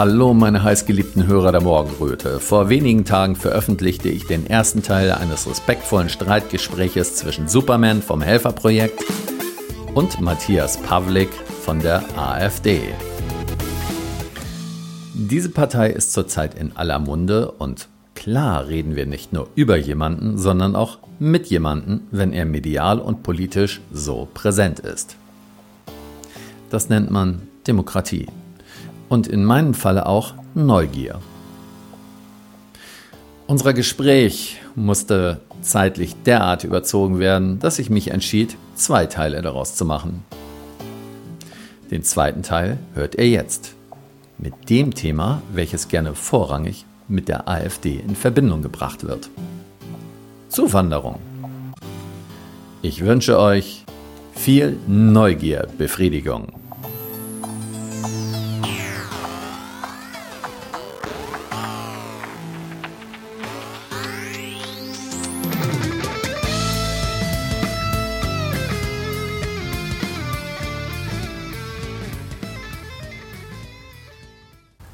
Hallo meine heißgeliebten Hörer der Morgenröte. Vor wenigen Tagen veröffentlichte ich den ersten Teil eines respektvollen Streitgespräches zwischen Superman vom Helferprojekt und Matthias Pavlik von der AfD. Diese Partei ist zurzeit in aller Munde und klar reden wir nicht nur über jemanden, sondern auch mit jemanden, wenn er medial und politisch so präsent ist. Das nennt man Demokratie und in meinem Falle auch Neugier. Unser Gespräch musste zeitlich derart überzogen werden, dass ich mich entschied, zwei Teile daraus zu machen. Den zweiten Teil hört ihr jetzt. Mit dem Thema, welches gerne vorrangig mit der AfD in Verbindung gebracht wird. Zuwanderung. Ich wünsche euch viel Neugierbefriedigung.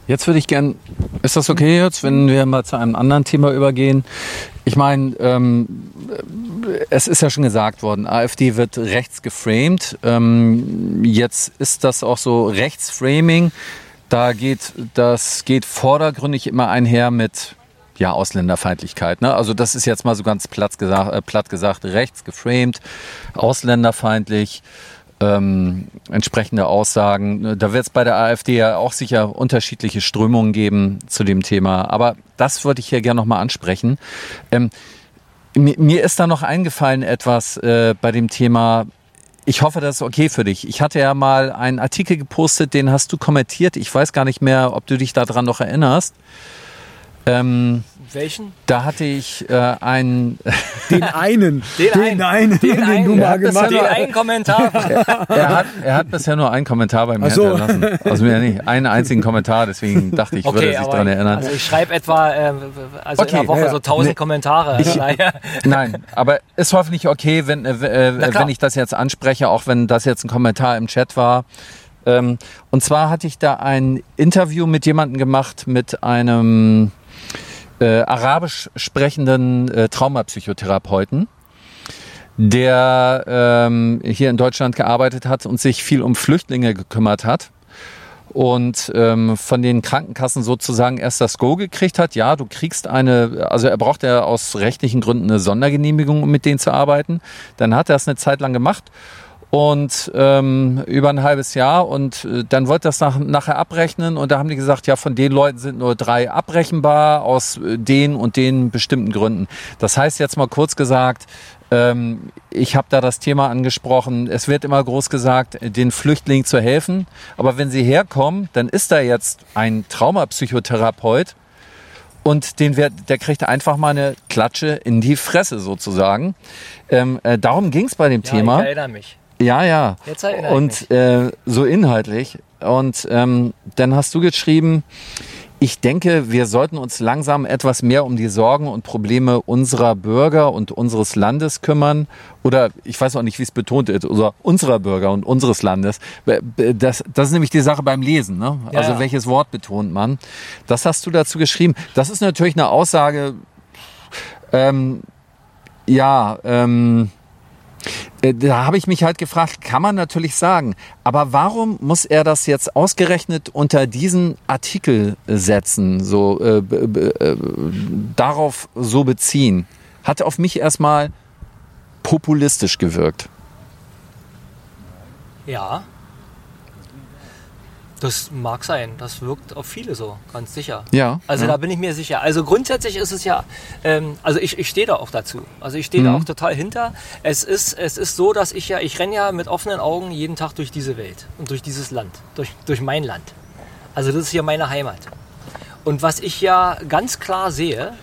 Jetzt würde ich gern, ist das okay jetzt, wenn wir mal zu einem anderen Thema übergehen? Ich meine, ähm, es ist ja schon gesagt worden, AfD wird rechts geframed. Ähm, jetzt ist das auch so Rechtsframing. Da geht, das geht vordergründig immer einher mit ja, Ausländerfeindlichkeit. Ne? Also das ist jetzt mal so ganz platt gesagt, äh, platt gesagt rechts geframed, ausländerfeindlich ähm, entsprechende Aussagen. Da wird es bei der AfD ja auch sicher unterschiedliche Strömungen geben zu dem Thema. Aber das würde ich hier gerne nochmal ansprechen. Ähm, mir, ist da noch eingefallen etwas äh, bei dem Thema. Ich hoffe, das ist okay für dich. Ich hatte ja mal einen Artikel gepostet, den hast du kommentiert. Ich weiß gar nicht mehr, ob du dich daran noch erinnerst. Ähm, welchen? Da hatte ich äh, einen. Den einen. Den, den einen. Den, den du mal gemacht hast. Den einen Kommentar. er, hat, er hat bisher nur einen Kommentar bei mir so. hinterlassen. Also mir nicht einen einzigen Kommentar, deswegen dachte ich, okay, würde sich daran erinnern. Also ich schreibe etwa äh, also okay, in einer Woche ja, so tausend nee. Kommentare. Ich, nein, aber ist hoffentlich okay, wenn, äh, äh wenn ich das jetzt anspreche, auch wenn das jetzt ein Kommentar im Chat war. Ähm, und zwar hatte ich da ein Interview mit jemandem gemacht, mit einem äh, arabisch sprechenden äh, Traumapsychotherapeuten, der ähm, hier in Deutschland gearbeitet hat und sich viel um Flüchtlinge gekümmert hat und ähm, von den Krankenkassen sozusagen erst das Go gekriegt hat. Ja, du kriegst eine, also er braucht ja aus rechtlichen Gründen eine Sondergenehmigung, um mit denen zu arbeiten. Dann hat er es eine Zeit lang gemacht und ähm, über ein halbes Jahr und äh, dann wollte das nach, nachher abrechnen und da haben die gesagt, ja, von den Leuten sind nur drei abrechenbar aus äh, den und den bestimmten Gründen. Das heißt jetzt mal kurz gesagt, ähm, ich habe da das Thema angesprochen, es wird immer groß gesagt, den Flüchtlingen zu helfen, aber wenn sie herkommen, dann ist da jetzt ein Traumapsychotherapeut und den wird, der kriegt einfach mal eine Klatsche in die Fresse sozusagen. Ähm, äh, darum ging es bei dem ja, Thema. Ich erinnere mich. Ja, ja. Und äh, so inhaltlich. Und ähm, dann hast du geschrieben, ich denke, wir sollten uns langsam etwas mehr um die Sorgen und Probleme unserer Bürger und unseres Landes kümmern. Oder ich weiß auch nicht, wie es betont ist, oder unserer Bürger und unseres Landes. Das, das ist nämlich die Sache beim Lesen. Ne? Ja, also welches Wort betont man? Das hast du dazu geschrieben. Das ist natürlich eine Aussage, ähm, ja, ähm, äh, da habe ich mich halt gefragt, kann man natürlich sagen, aber warum muss er das jetzt ausgerechnet unter diesen Artikel setzen, so äh, äh, darauf so beziehen? Hat auf mich erstmal populistisch gewirkt. Ja, das mag sein, das wirkt auf viele so, ganz sicher. Ja. Also ja. da bin ich mir sicher. Also grundsätzlich ist es ja, ähm, also ich, ich stehe da auch dazu. Also ich stehe mhm. da auch total hinter. Es ist, es ist so, dass ich ja, ich renne ja mit offenen Augen jeden Tag durch diese Welt und durch dieses Land, durch, durch mein Land. Also das ist ja meine Heimat. Und was ich ja ganz klar sehe,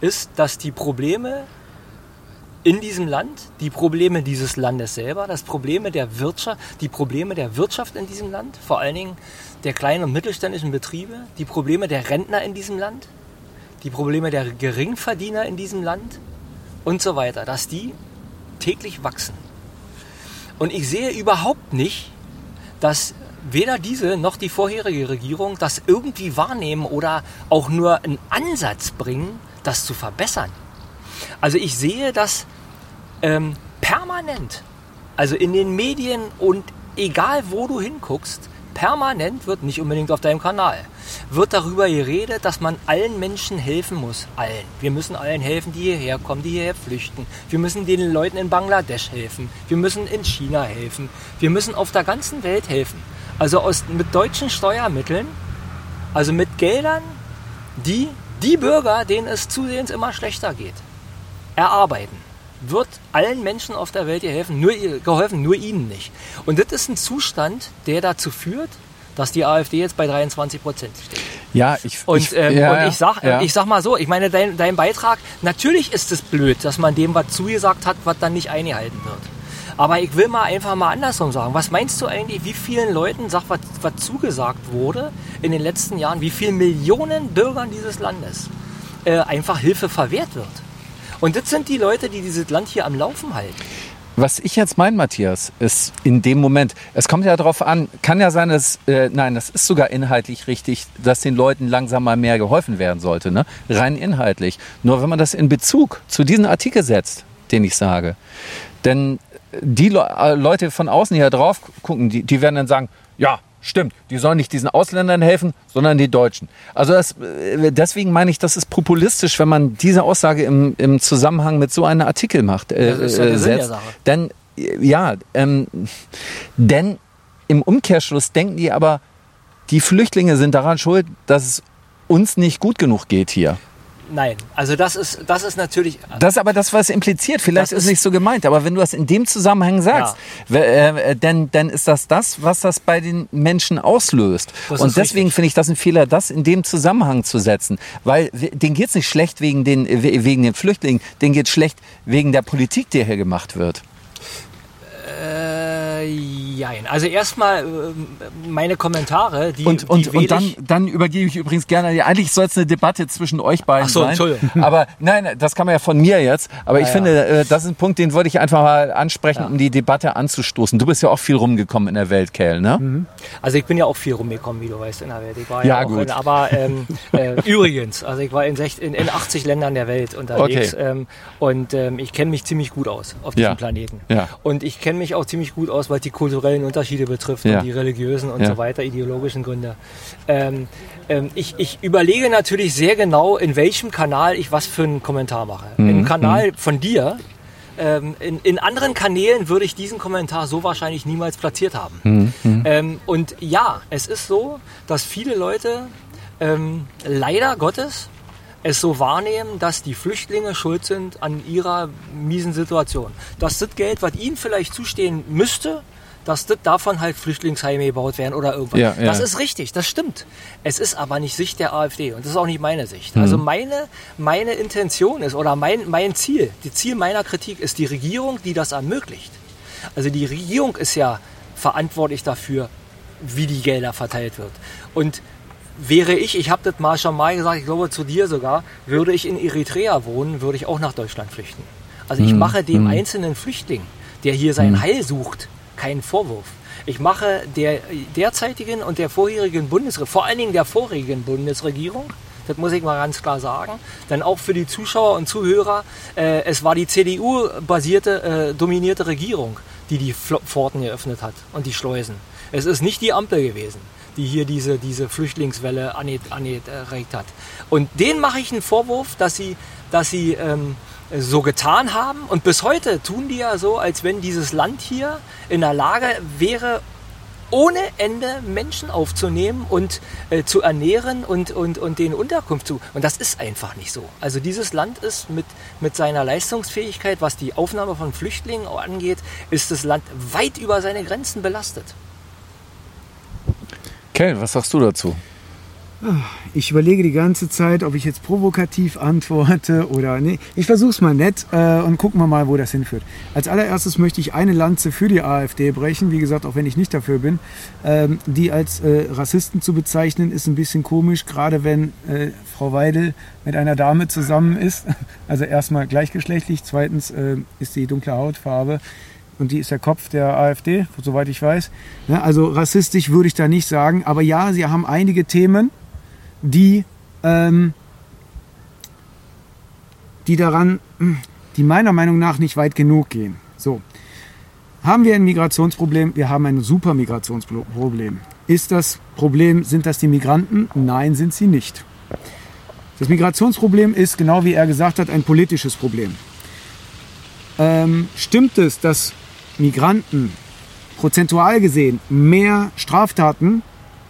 ist, dass die Probleme in diesem Land, die Probleme dieses Landes selber, das Probleme der Wirtschaft, die Probleme der Wirtschaft in diesem Land, vor allen Dingen der kleinen und mittelständischen Betriebe, die Probleme der Rentner in diesem Land, die Probleme der Geringverdiener in diesem Land und so weiter, dass die täglich wachsen. Und ich sehe überhaupt nicht, dass weder diese noch die vorherige Regierung das irgendwie wahrnehmen oder auch nur einen Ansatz bringen, das zu verbessern. Also ich sehe das ähm, permanent, also in den Medien und egal wo du hinguckst, permanent wird, nicht unbedingt auf deinem Kanal, wird darüber geredet, dass man allen Menschen helfen muss. Allen. Wir müssen allen helfen, die hierher kommen, die hierher flüchten. Wir müssen den Leuten in Bangladesch helfen. Wir müssen in China helfen. Wir müssen auf der ganzen Welt helfen. Also aus, mit deutschen Steuermitteln, also mit Geldern, die die Bürger, denen es zusehends immer schlechter geht, erarbeiten wird allen Menschen auf der Welt helfen, nur, geholfen, nur ihnen nicht. Und das ist ein Zustand, der dazu führt, dass die AfD jetzt bei 23 Prozent steht. Ja, ich, und, ich, ähm, ja, und ich, sag, ja. ich sag mal so, ich meine, dein, dein Beitrag, natürlich ist es blöd, dass man dem was zugesagt hat, was dann nicht eingehalten wird. Aber ich will mal einfach mal andersrum sagen. Was meinst du eigentlich, wie vielen Leuten, sag, was, was zugesagt wurde in den letzten Jahren, wie vielen Millionen Bürgern dieses Landes äh, einfach Hilfe verwehrt wird? Und das sind die Leute, die dieses Land hier am Laufen halten. Was ich jetzt meine, Matthias, ist in dem Moment, es kommt ja darauf an, kann ja sein, dass, äh, nein, das ist sogar inhaltlich richtig, dass den Leuten langsam mal mehr geholfen werden sollte, ne? rein inhaltlich. Nur wenn man das in Bezug zu diesem Artikel setzt, den ich sage, denn die Le äh, Leute von außen hier drauf gucken, die, die werden dann sagen, ja, Stimmt, die sollen nicht diesen Ausländern helfen, sondern die Deutschen. Also das, äh, deswegen meine ich, das ist populistisch, wenn man diese Aussage im, im Zusammenhang mit so einem Artikel macht, äh, Das ist ja der setzt. Denn ja, ähm, denn im Umkehrschluss denken die aber, die Flüchtlinge sind daran schuld, dass es uns nicht gut genug geht hier. Nein, also das ist, das ist natürlich. Das ist aber das, was impliziert. Vielleicht ist es ist- nicht so gemeint, aber wenn du das in dem Zusammenhang sagst, w- äh, dann, dann ist das das, was das bei den Menschen auslöst. Das Und deswegen finde ich das ein Fehler, das in dem Zusammenhang zu setzen. Weil denen geht's nicht schlecht wegen den, we- wegen den Flüchtlingen, denen geht's schlecht wegen der Politik, die hier gemacht wird. Äh, jein. Also erstmal äh, meine Kommentare, die, Und, die und, wähle und dann, ich- dann übergebe ich übrigens gerne, an die- eigentlich soll es eine Debatte zwischen euch beiden Ach so, sein. Entschuldigung. Aber nein, das kann man ja von mir jetzt. Aber ich ja. finde, äh, das ist ein Punkt, den wollte ich einfach mal ansprechen, um die Debatte anzustoßen. Du bist ja auch viel rumgekommen in der Welt, Kel, ne? Also ich bin ja auch viel rumgekommen, wie du weißt, in der Welt. Ich war Ja, ja, auch gut. In, aber ähm, äh, übrigens, also ich war in, sech- in, in 80 Ländern der Welt unterwegs Okay. ähm, und ähm, ich kenne mich ziemlich gut aus auf diesem Ja. Planeten. Ja. Und ich kenne mich auch ziemlich gut aus, was die kulturellen Unterschiede betrifft Ja. und die religiösen und Ja. so weiter, ideologischen Gründe. Ähm, ähm, ich, ich überlege natürlich sehr genau, in welchem Kanal ich was für einen Kommentar mache. Mhm. Im Kanal von dir. Ähm, in, in anderen Kanälen würde ich diesen Kommentar so wahrscheinlich niemals platziert haben. Mhm. Ähm, und ja, es ist so, dass viele Leute ähm, leider Gottes es so wahrnehmen, dass die Flüchtlinge schuld sind an ihrer miesen Situation. Dass das Geld, was ihnen vielleicht zustehen müsste, dass das davon halt Flüchtlingsheime gebaut werden oder irgendwas. Ja, ja. Das ist richtig, das stimmt. Es ist aber nicht Sicht der AfD und das ist auch nicht meine Sicht. Also meine, meine Intention ist oder mein, mein Ziel, die Ziel meiner Kritik ist die Regierung, die das ermöglicht. Also die Regierung ist ja verantwortlich dafür, wie die Gelder verteilt wird. Und wäre ich, ich habe das mal schon mal gesagt, ich glaube zu dir sogar, würde ich in Eritrea wohnen, würde ich auch nach Deutschland flüchten. Also ich mache dem einzelnen Flüchtling, der hier sein Heil sucht, keinen Vorwurf. Ich mache der derzeitigen und der vorherigen Bundesregierung, vor allen Dingen der vorigen Bundesregierung, das muss ich mal ganz klar sagen, denn auch für die Zuschauer und Zuhörer, äh, es war die CDU-basierte, äh, dominierte Regierung, die die Pforten geöffnet hat und die Schleusen. Es ist nicht die Ampel gewesen, die hier diese, diese Flüchtlingswelle angeregt hat. Und denen mache ich einen Vorwurf, dass sie, dass sie ähm, so getan haben. Und bis heute tun die ja so, als wenn dieses Land hier in der Lage wäre, ohne Ende Menschen aufzunehmen und äh, zu ernähren und, und, und denen Unterkunft zu. Und das ist einfach nicht so. Also dieses Land ist mit, mit seiner Leistungsfähigkeit, was die Aufnahme von Flüchtlingen angeht, ist das Land weit über seine Grenzen belastet. Kel, was sagst du dazu? Ich überlege die ganze Zeit, ob ich jetzt provokativ antworte oder nee. Ich versuche es mal nett äh, und gucken wir mal, wo das hinführt. Als allererstes möchte ich eine Lanze für die AfD brechen. Wie gesagt, auch wenn ich nicht dafür bin. Ähm, die als äh, Rassisten zu bezeichnen, ist ein bisschen komisch, gerade wenn äh, Frau Weidel mit einer Dame zusammen ist. Also erstmal gleichgeschlechtlich, zweitens äh, ist die dunkle Hautfarbe und die ist der Kopf der AfD, soweit ich weiß. Also rassistisch würde ich da nicht sagen, aber ja, sie haben einige Themen, die, ähm, die daran, die meiner Meinung nach nicht weit genug gehen. So, haben wir ein Migrationsproblem? Wir haben ein super Migrationsproblem. Ist das Problem, sind das die Migranten? Nein, sind sie nicht. Das Migrationsproblem ist, genau wie er gesagt hat, ein politisches Problem. Ähm, stimmt es, dass Migranten prozentual gesehen mehr Straftaten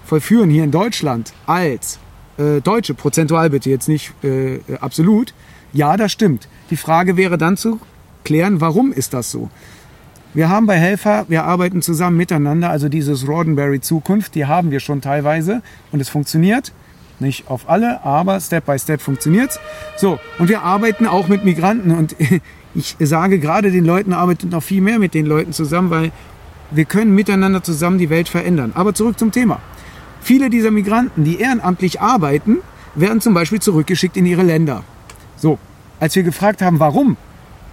vollführen hier in Deutschland als äh, Deutsche, prozentual bitte, jetzt nicht äh, absolut? Ja, das stimmt. Die Frage wäre dann zu klären, warum ist das so? Wir haben bei Helfer, wir arbeiten zusammen miteinander, also dieses Roddenberry Zukunft, die haben wir schon teilweise und es funktioniert. Nicht auf alle, aber Step by Step funktioniert's. So, und wir arbeiten auch mit Migranten und ich sage gerade den Leuten, arbeitet noch viel mehr mit den Leuten zusammen, weil wir können miteinander zusammen die Welt verändern. Aber zurück zum Thema. Viele dieser Migranten, die ehrenamtlich arbeiten, werden zum Beispiel zurückgeschickt in ihre Länder. So, als wir gefragt haben, warum,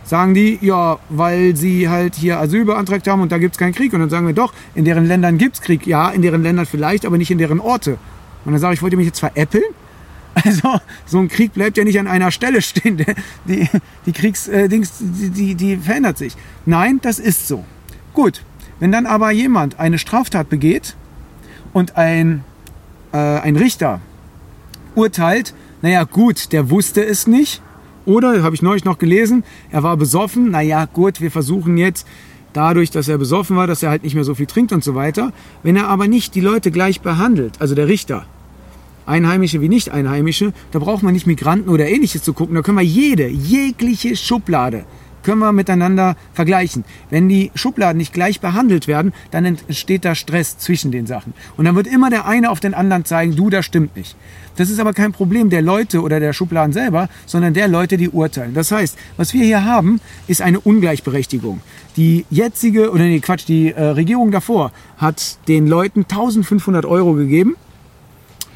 sagen die, ja, weil sie halt hier Asyl beantragt haben und da gibt es keinen Krieg. Und dann sagen wir doch, in deren Ländern gibt es Krieg. Ja, in deren Ländern vielleicht, aber nicht in deren Orte. Und dann sage ich, wollt ihr mich jetzt veräppeln? Also, so ein Krieg bleibt ja nicht an einer Stelle stehen. Die, die Kriegsdings, äh, die, die, die verändert sich. Nein, das ist so. Gut. Wenn dann aber jemand eine Straftat begeht und ein, äh, ein Richter urteilt, naja, gut, der wusste es nicht, oder, habe ich neulich noch gelesen, er war besoffen. Naja, gut, wir versuchen jetzt dadurch, dass er besoffen war, dass er halt nicht mehr so viel trinkt und so weiter. Wenn er aber nicht die Leute gleich behandelt, also der Richter, Einheimische wie Nicht-Einheimische, da braucht man nicht Migranten oder ähnliches zu gucken. Da können wir jede, jegliche Schublade können wir miteinander vergleichen. Wenn die Schubladen nicht gleich behandelt werden, dann entsteht da Stress zwischen den Sachen. Und dann wird immer der eine auf den anderen zeigen, du, das stimmt nicht. Das ist aber kein Problem der Leute oder der Schubladen selber, sondern der Leute, die urteilen. Das heißt, was wir hier haben, ist eine Ungleichberechtigung. Die jetzige, oder nee, Quatsch, die äh, Regierung davor hat den Leuten 1500 Euro gegeben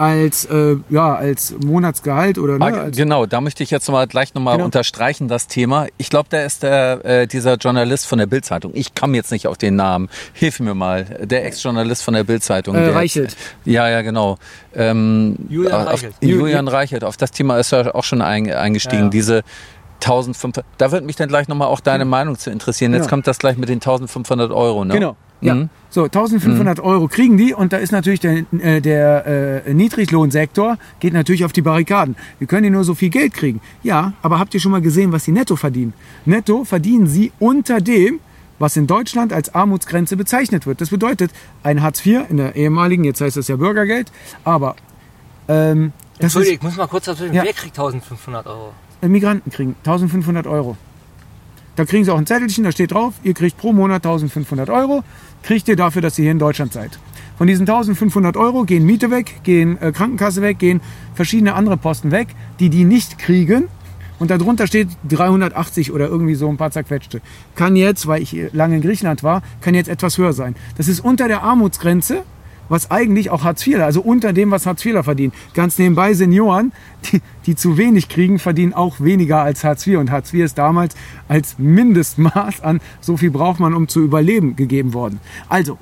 als, äh, ja, als Monatsgehalt oder ne, als Genau, da möchte ich jetzt noch mal gleich nochmal genau. unterstreichen, das Thema. Ich glaube, da ist der, äh, dieser Journalist von der Bildzeitung. Ich komme jetzt nicht auf den Namen. Hilf mir mal. Der Ex-Journalist von der Bildzeitung. Äh, Reichelt. Ja, ja, genau. Ähm, Julian Reichelt. Julian Reichelt. Auf das Thema ist er auch schon ein, eingestiegen. Ja. Diese 1500, da würde mich dann gleich nochmal auch deine Meinung zu interessieren. Jetzt genau. kommt das gleich mit den 1500 Euro, ne? Genau. Ja. Mhm. So, 1500 mhm. Euro kriegen die und da ist natürlich der, äh, der äh, Niedriglohnsektor geht natürlich auf die Barrikaden. Wir können die nur so viel Geld kriegen. Ja, aber habt ihr schon mal gesehen, was sie netto verdienen? Netto verdienen sie unter dem, was in Deutschland als Armutsgrenze bezeichnet wird. Das bedeutet, ein Hartz IV in der ehemaligen, jetzt heißt es ja Bürgergeld, aber ähm, Entschuldigung, ich muss mal kurz dazwischen. Ja. Wer kriegt 1500 Euro? Äh, Migranten kriegen 1500 Euro. Da kriegen sie auch ein Zettelchen, da steht drauf, ihr kriegt pro Monat 1500 Euro kriegt ihr dafür, dass ihr hier in Deutschland seid. Von diesen 1500 Euro gehen Miete weg, gehen äh, Krankenkasse weg, gehen verschiedene andere Posten weg, die die nicht kriegen. Und darunter steht 380 oder irgendwie so ein paar zerquetschte. Kann jetzt, weil ich lange in Griechenland war, kann jetzt etwas höher sein. Das ist unter der Armutsgrenze was eigentlich auch Hartz IV, also unter dem, was Hartz IV verdient. Ganz nebenbei Senioren, die, die zu wenig kriegen, verdienen auch weniger als Hartz IV. Und Hartz IV ist damals als Mindestmaß an, so viel braucht man, um zu überleben, gegeben worden. Also,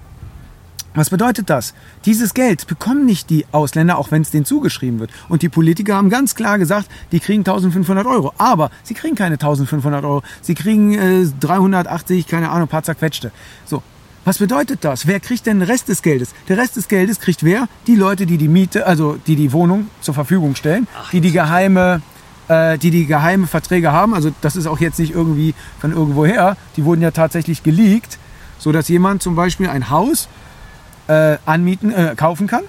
was bedeutet das? Dieses Geld bekommen nicht die Ausländer, auch wenn es denen zugeschrieben wird. Und die Politiker haben ganz klar gesagt, die kriegen 1500 Euro. Aber sie kriegen keine 1500 Euro. Sie kriegen äh, 380, keine Ahnung, paar zerquetschte. So, was bedeutet das? Wer kriegt denn den Rest des Geldes? Der Rest des Geldes kriegt wer? Die Leute, die die Miete, also die die Wohnung zur Verfügung stellen, Ach, die die geheime äh, die die geheime Verträge haben. Also das ist auch jetzt nicht irgendwie von irgendwoher. Die wurden ja tatsächlich geleakt, so dass jemand zum Beispiel ein Haus äh, anmieten, äh, kaufen kann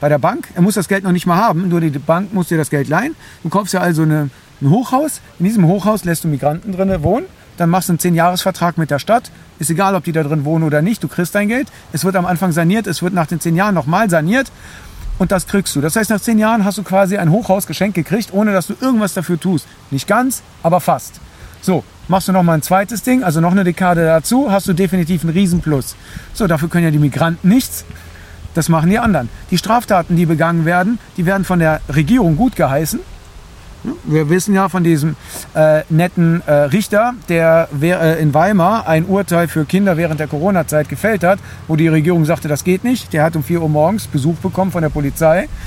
bei der Bank. Er muss das Geld noch nicht mal haben, nur die Bank muss dir das Geld leihen. Du kaufst ja also eine, ein Hochhaus. In diesem Hochhaus lässt du Migranten drinnen wohnen dann machst du einen 10-Jahres-Vertrag mit der Stadt. Ist egal, ob die da drin wohnen oder nicht, du kriegst dein Geld. Es wird am Anfang saniert, es wird nach den 10 Jahren nochmal saniert und das kriegst du. Das heißt, nach 10 Jahren hast du quasi ein Hochhaus geschenkt gekriegt, ohne dass du irgendwas dafür tust. Nicht ganz, aber fast. So, machst du nochmal ein zweites Ding, also noch eine Dekade dazu, hast du definitiv einen Riesenplus. So, dafür können ja die Migranten nichts. Das machen die anderen. Die Straftaten, die begangen werden, die werden von der Regierung gut geheißen Wir wissen ja von diesem äh, netten äh, Richter, der äh, in Weimar ein Urteil für Kinder während der Corona-Zeit gefällt hat, wo die Regierung sagte, das geht nicht. Der hat um 4 Uhr morgens Besuch bekommen von der Polizei.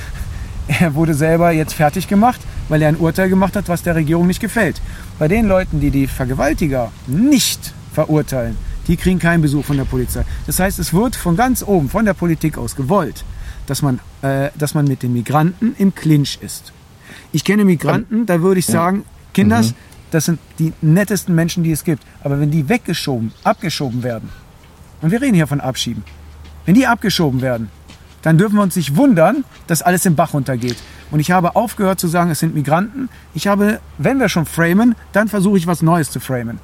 Er wurde selber jetzt fertig gemacht, weil er ein Urteil gemacht hat, was der Regierung nicht gefällt. Bei den Leuten, die die Vergewaltiger nicht verurteilen, die kriegen keinen Besuch von der Polizei. Das heißt, es wird von ganz oben, von der Politik aus gewollt, dass man, äh, dass man mit den Migranten im Clinch ist. Ich kenne Migranten, da würde ich sagen, Kinders, mhm. das sind die nettesten Menschen, die es gibt. Aber wenn die weggeschoben, abgeschoben werden, und wir reden hier von Abschieben, wenn die abgeschoben werden, dann dürfen wir uns nicht wundern, dass alles im Bach runtergeht. Und ich habe aufgehört zu sagen, es sind Migranten. Ich habe, wenn wir schon framen, dann versuche ich was Neues zu framen.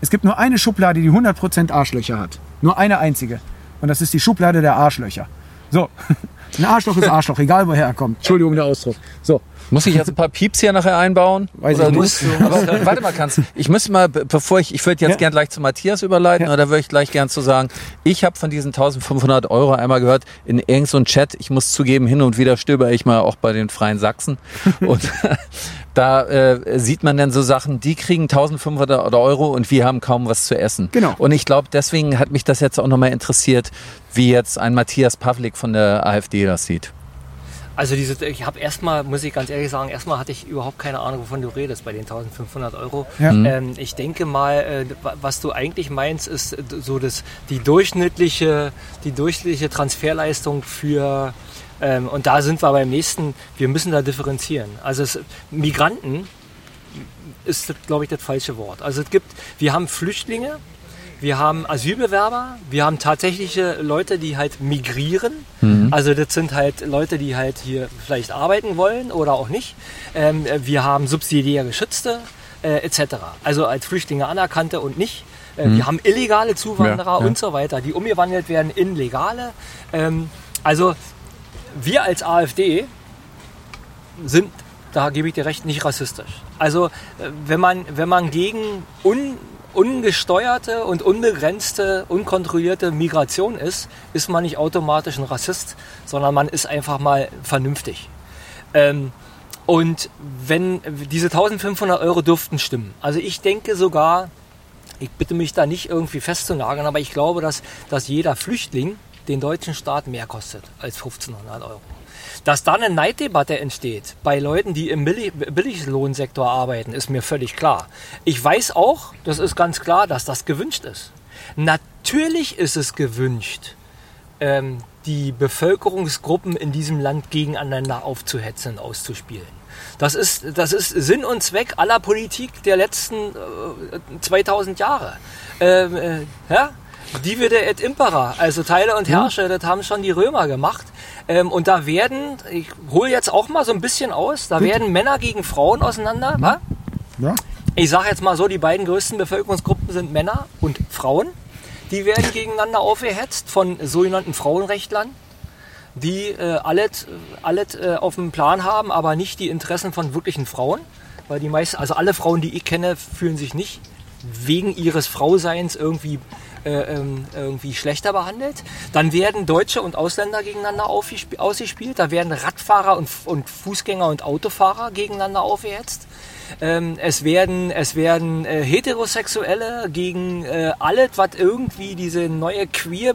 Es gibt nur eine Schublade, die 100% Arschlöcher hat. Nur eine einzige. Und das ist die Schublade der Arschlöcher. So, ein Arschloch ist Arschloch, egal woher er kommt. Entschuldigung der Ausdruck. So, muss ich jetzt ein paar Pieps hier nachher einbauen? Weiß oder ich nicht. Aber, warte mal, kannst Ich müsste mal, bevor ich, ich würde jetzt ja. gern gleich zu Matthias überleiten, ja. oder würde ich gleich gern zu sagen, ich habe von diesen 1500 Euro einmal gehört in irgendeinem so Chat, ich muss zugeben, hin und wieder stöber ich mal auch bei den Freien Sachsen. und da äh, sieht man dann so Sachen, die kriegen 1500 Euro und wir haben kaum was zu essen. Genau. Und ich glaube, deswegen hat mich das jetzt auch nochmal interessiert, wie jetzt ein Matthias Pavlik von der AfD das sieht. Also diese, ich habe erstmal, muss ich ganz ehrlich sagen, erstmal hatte ich überhaupt keine Ahnung, wovon du redest bei den 1500 Euro. Ja. Mhm. Ähm, ich denke mal, äh, was du eigentlich meinst, ist so das, die durchschnittliche, die durchschnittliche Transferleistung für ähm, und da sind wir beim nächsten, wir müssen da differenzieren. Also es, Migranten ist, glaube ich, das falsche Wort. Also es gibt, wir haben Flüchtlinge, wir haben Asylbewerber, wir haben tatsächliche Leute, die halt migrieren. Mhm. Also das sind halt Leute, die halt hier vielleicht arbeiten wollen oder auch nicht. Ähm, wir haben subsidiär Geschützte äh, etc. Also als Flüchtlinge anerkannte und nicht. Äh, mhm. Wir haben illegale Zuwanderer ja, ja. und so weiter, die umgewandelt werden in legale. Ähm, also wir als AfD sind da gebe ich dir recht, nicht rassistisch. Also äh, wenn man, wenn man gegen un, ungesteuerte und unbegrenzte, unkontrollierte Migration ist, ist man nicht automatisch ein Rassist, sondern man ist einfach mal vernünftig. Ähm, und wenn diese 1500 Euro dürften stimmen, also ich denke sogar, ich bitte mich da nicht irgendwie festzunageln, aber ich glaube, dass, dass jeder Flüchtling den deutschen Staat mehr kostet als 1500 Euro. Dass da eine Neiddebatte entsteht bei Leuten, die im Billiglohnsektor arbeiten, ist mir völlig klar. Ich weiß auch, das ist ganz klar, dass das gewünscht ist. Natürlich ist es gewünscht, ähm, die Bevölkerungsgruppen in diesem Land gegeneinander aufzuhetzen auszuspielen. Das ist, das ist Sinn und Zweck aller Politik der letzten äh, 2000 Jahre. Ähm, äh, ja? Divide et impera, also Teile und Herrsche, das haben schon die Römer gemacht. Ähm, und da werden, ich hole jetzt auch mal so ein bisschen aus, da werden Männer gegen Frauen auseinander. Ja. ja. Ich sage jetzt mal so, die beiden größten Bevölkerungsgruppen sind Männer und Frauen. Die werden gegeneinander aufgehetzt von sogenannten Frauenrechtlern, die äh, alles, alles äh, auf dem Plan haben, aber nicht die Interessen von wirklichen Frauen. Weil die meisten, also alle Frauen, die ich kenne, fühlen sich nicht wegen ihres Frauseins irgendwie äh, ähm, irgendwie schlechter behandelt. Dann werden Deutsche und Ausländer gegeneinander ausgespielt. Da werden Radfahrer und, und Fußgänger und Autofahrer gegeneinander aufgehetzt. Ähm, es werden, es werden äh, Heterosexuelle gegen äh, alles, was irgendwie diese neue Queer,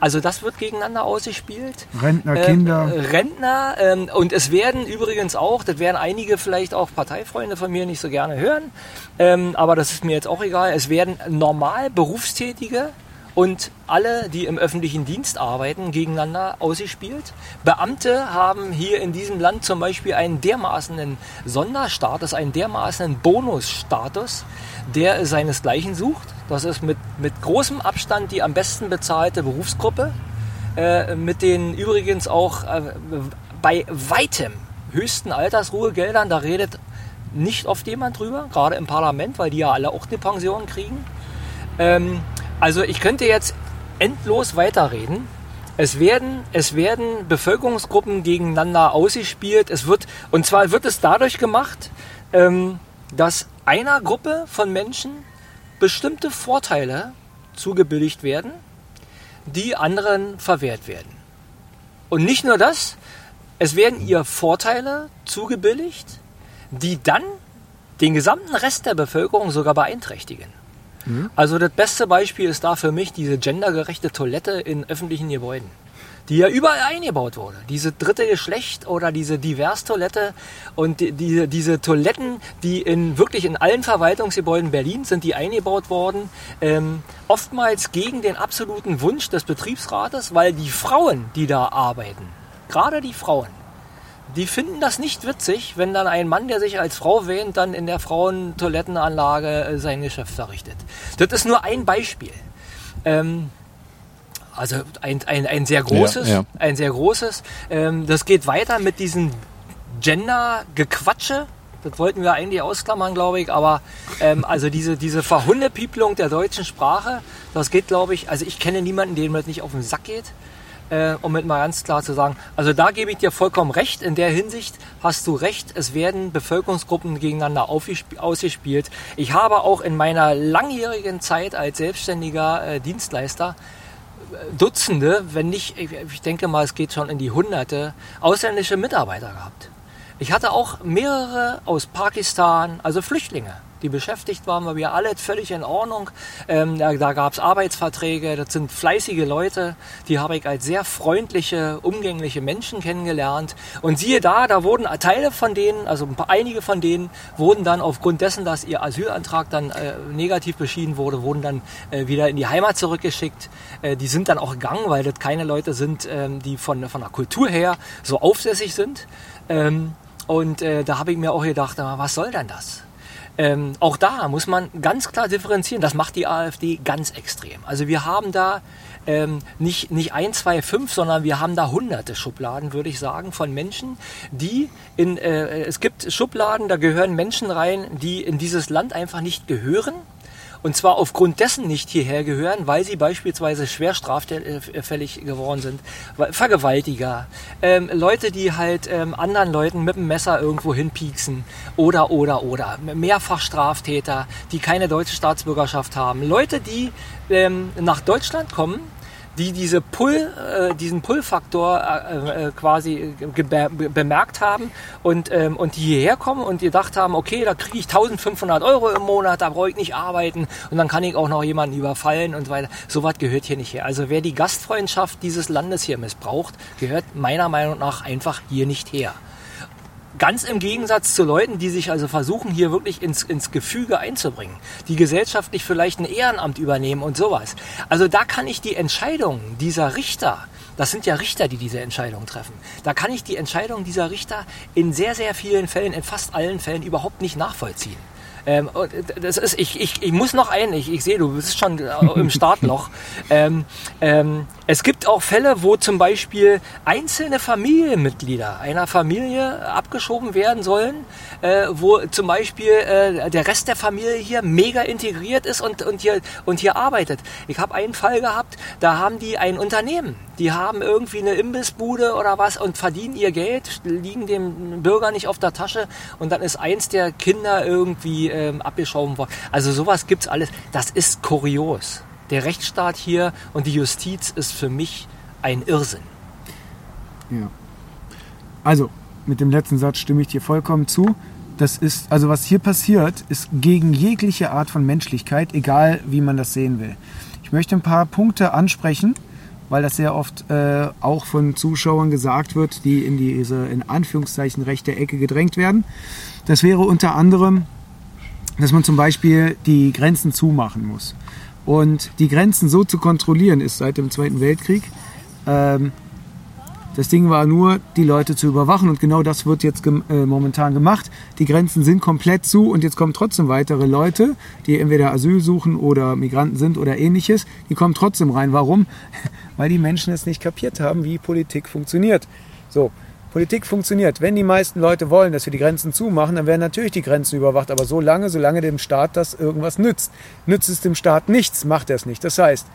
also das wird gegeneinander ausgespielt. Rentner, ähm, Kinder. Rentner. Ähm, und es werden übrigens auch, das werden einige vielleicht auch Parteifreunde von mir nicht so gerne hören, ähm, aber das ist mir jetzt auch egal, es werden normal Berufstätige und alle, die im öffentlichen Dienst arbeiten, gegeneinander ausgespielt. Beamte haben hier in diesem Land zum Beispiel einen dermaßenen Sonderstatus, einen dermaßenen Bonusstatus, der seinesgleichen sucht. Das ist mit, mit großem Abstand die am besten bezahlte Berufsgruppe, äh, mit den übrigens auch äh, bei weitem höchsten Altersruhegeldern. Da redet nicht oft jemand drüber, gerade im Parlament, weil die ja alle auch eine Pension kriegen. Ähm, also ich könnte jetzt endlos weiterreden. Es werden, es werden Bevölkerungsgruppen gegeneinander ausgespielt. Es wird, und zwar wird es dadurch gemacht, ähm, dass einer Gruppe von Menschen bestimmte Vorteile zugebilligt werden, die anderen verwehrt werden. Und nicht nur das, es werden ihr Vorteile zugebilligt, die dann den gesamten Rest der Bevölkerung sogar beeinträchtigen. Mhm. Also das beste Beispiel ist da für mich diese gendergerechte Toilette in öffentlichen Gebäuden die ja überall eingebaut wurde. Diese dritte Geschlecht oder diese Divers-Toilette und die, diese, diese Toiletten, die in wirklich in allen Verwaltungsgebäuden Berlins sind, die eingebaut worden, ähm, oftmals gegen den absoluten Wunsch des Betriebsrates, weil die Frauen, die da arbeiten, gerade die Frauen, die finden das nicht witzig, wenn dann ein Mann, der sich als Frau wähnt, dann in der Frauentoilettenanlage äh, sein Geschäft verrichtet. Das ist nur ein Beispiel. Ähm, also ein, ein, ein sehr großes, ja, ja. ein sehr großes. Ähm, das geht weiter mit diesem Gender-Gequatsche. Das wollten wir eigentlich ausklammern, glaube ich. Aber ähm, also diese, diese Verhundepieplung der deutschen Sprache, das geht, glaube ich, also ich kenne niemanden, dem das nicht auf den Sack geht. Äh, um mit mal ganz klar zu sagen, also da gebe ich dir vollkommen recht. In der Hinsicht hast du recht. Es werden Bevölkerungsgruppen gegeneinander ausgespielt. Ich habe auch in meiner langjährigen Zeit als selbstständiger äh, Dienstleister Dutzende, wenn nicht, ich denke mal, es geht schon in die Hunderte, ausländische Mitarbeiter gehabt. Ich hatte auch mehrere aus Pakistan, also Flüchtlinge die beschäftigt waren, weil wir alle völlig in Ordnung. Ähm, da da gab es Arbeitsverträge, das sind fleißige Leute, die habe ich als sehr freundliche, umgängliche Menschen kennengelernt. Und siehe da, da wurden Teile von denen, also einige von denen, wurden dann aufgrund dessen, dass ihr Asylantrag dann äh, negativ beschieden wurde, wurden dann äh, wieder in die Heimat zurückgeschickt. Äh, die sind dann auch gegangen, weil das keine Leute sind, ähm, die von, von der Kultur her so aufsässig sind. Ähm, und äh, da habe ich mir auch gedacht, was soll denn das? Ähm, auch da muss man ganz klar differenzieren. Das macht die AfD ganz extrem. Also wir haben da ähm, nicht, nicht ein, zwei, fünf, sondern wir haben da hunderte Schubladen, würde ich sagen, von Menschen, die in, äh, es gibt Schubladen, da gehören Menschen rein, die in dieses Land einfach nicht gehören und zwar aufgrund dessen nicht hierher gehören, weil sie beispielsweise schwer straffällig geworden sind. Vergewaltiger, ähm, Leute, die halt ähm, anderen Leuten mit dem Messer irgendwo hinpieksen oder, oder, oder. Mehrfachstraftäter, die keine deutsche Staatsbürgerschaft haben. Leute, die ähm, nach Deutschland kommen die diese Pull, äh, diesen Pull-Faktor äh, äh, quasi bemerkt haben und, ähm, und die hierher kommen und gedacht haben, okay, da kriege ich 1500 Euro im Monat, da brauche ich nicht arbeiten und dann kann ich auch noch jemanden überfallen und weiter. Sowas gehört hier nicht her. Also wer die Gastfreundschaft dieses Landes hier missbraucht, gehört meiner Meinung nach einfach hier nicht her. Ganz im Gegensatz zu Leuten, die sich also versuchen, hier wirklich ins, ins Gefüge einzubringen, die gesellschaftlich vielleicht ein Ehrenamt übernehmen und sowas. Also da kann ich die Entscheidung dieser Richter, das sind ja Richter, die diese Entscheidung treffen, da kann ich die Entscheidung dieser Richter in sehr, sehr vielen Fällen, in fast allen Fällen überhaupt nicht nachvollziehen. Ähm, das ist, ich, ich, ich muss noch ein, ich, ich sehe, du bist schon äh, im Startloch. ähm, ähm, es gibt auch Fälle, wo zum Beispiel einzelne Familienmitglieder einer Familie abgeschoben werden sollen, äh, wo zum Beispiel äh, der Rest der Familie hier mega integriert ist und, und, hier, und hier arbeitet. Ich habe einen Fall gehabt, da haben die ein Unternehmen, die haben irgendwie eine Imbissbude oder was und verdienen ihr Geld, liegen dem Bürger nicht auf der Tasche und dann ist eins der Kinder irgendwie ähm, abgeschoben worden. Also sowas gibt's alles. Das ist kurios der Rechtsstaat hier und die Justiz ist für mich ein Irrsinn. Ja. Also, mit dem letzten Satz stimme ich dir vollkommen zu. Das ist, also was hier passiert, ist gegen jegliche Art von Menschlichkeit, egal wie man das sehen will. Ich möchte ein paar Punkte ansprechen, weil das sehr oft äh, auch von Zuschauern gesagt wird, die in diese in Anführungszeichen rechte Ecke gedrängt werden. Das wäre unter anderem, dass man zum Beispiel die Grenzen zumachen muss. Und die Grenzen so zu kontrollieren, ist seit dem Zweiten Weltkrieg. Ähm, das Ding war nur, die Leute zu überwachen und genau das wird jetzt gem äh, momentan gemacht. Die Grenzen sind komplett zu und jetzt kommen trotzdem weitere Leute, die entweder Asyl suchen oder Migranten sind oder ähnliches. Die kommen trotzdem rein. Warum? Weil die Menschen es nicht kapiert haben, wie Politik funktioniert. So, Politik funktioniert. Wenn die meisten Leute wollen, dass wir die Grenzen zumachen, dann werden natürlich die Grenzen überwacht. Aber so lange, solange dem Staat das irgendwas nützt. Nützt es dem Staat nichts, macht er es nicht. Das heißt,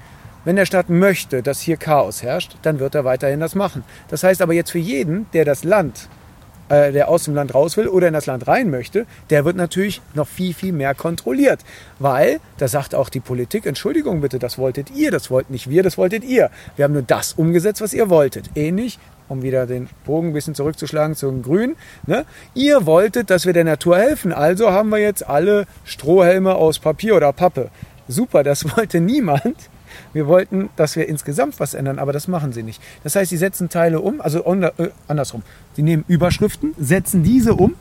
wenn der Staat möchte, dass hier Chaos herrscht, dann wird er weiterhin das machen. Das heißt aber jetzt für jeden, der das Land, äh, der aus dem Land raus will oder in das Land rein möchte, der wird natürlich noch viel, viel mehr kontrolliert. Weil, da sagt auch die Politik, Entschuldigung bitte, das wolltet ihr, das wollten nicht wir, das wolltet ihr. Wir haben nur das umgesetzt, was ihr wolltet. Ähnlich um wieder den Bogen ein bisschen zurückzuschlagen zum Grün. Ne? Ihr wolltet, dass wir der Natur helfen, also haben wir jetzt alle Strohhelme aus Papier oder Pappe. Super, das wollte niemand. Wir wollten, dass wir insgesamt was ändern, aber das machen sie nicht. Das heißt, sie setzen Teile um, also äh, andersrum. Sie nehmen Überschriften, setzen diese um,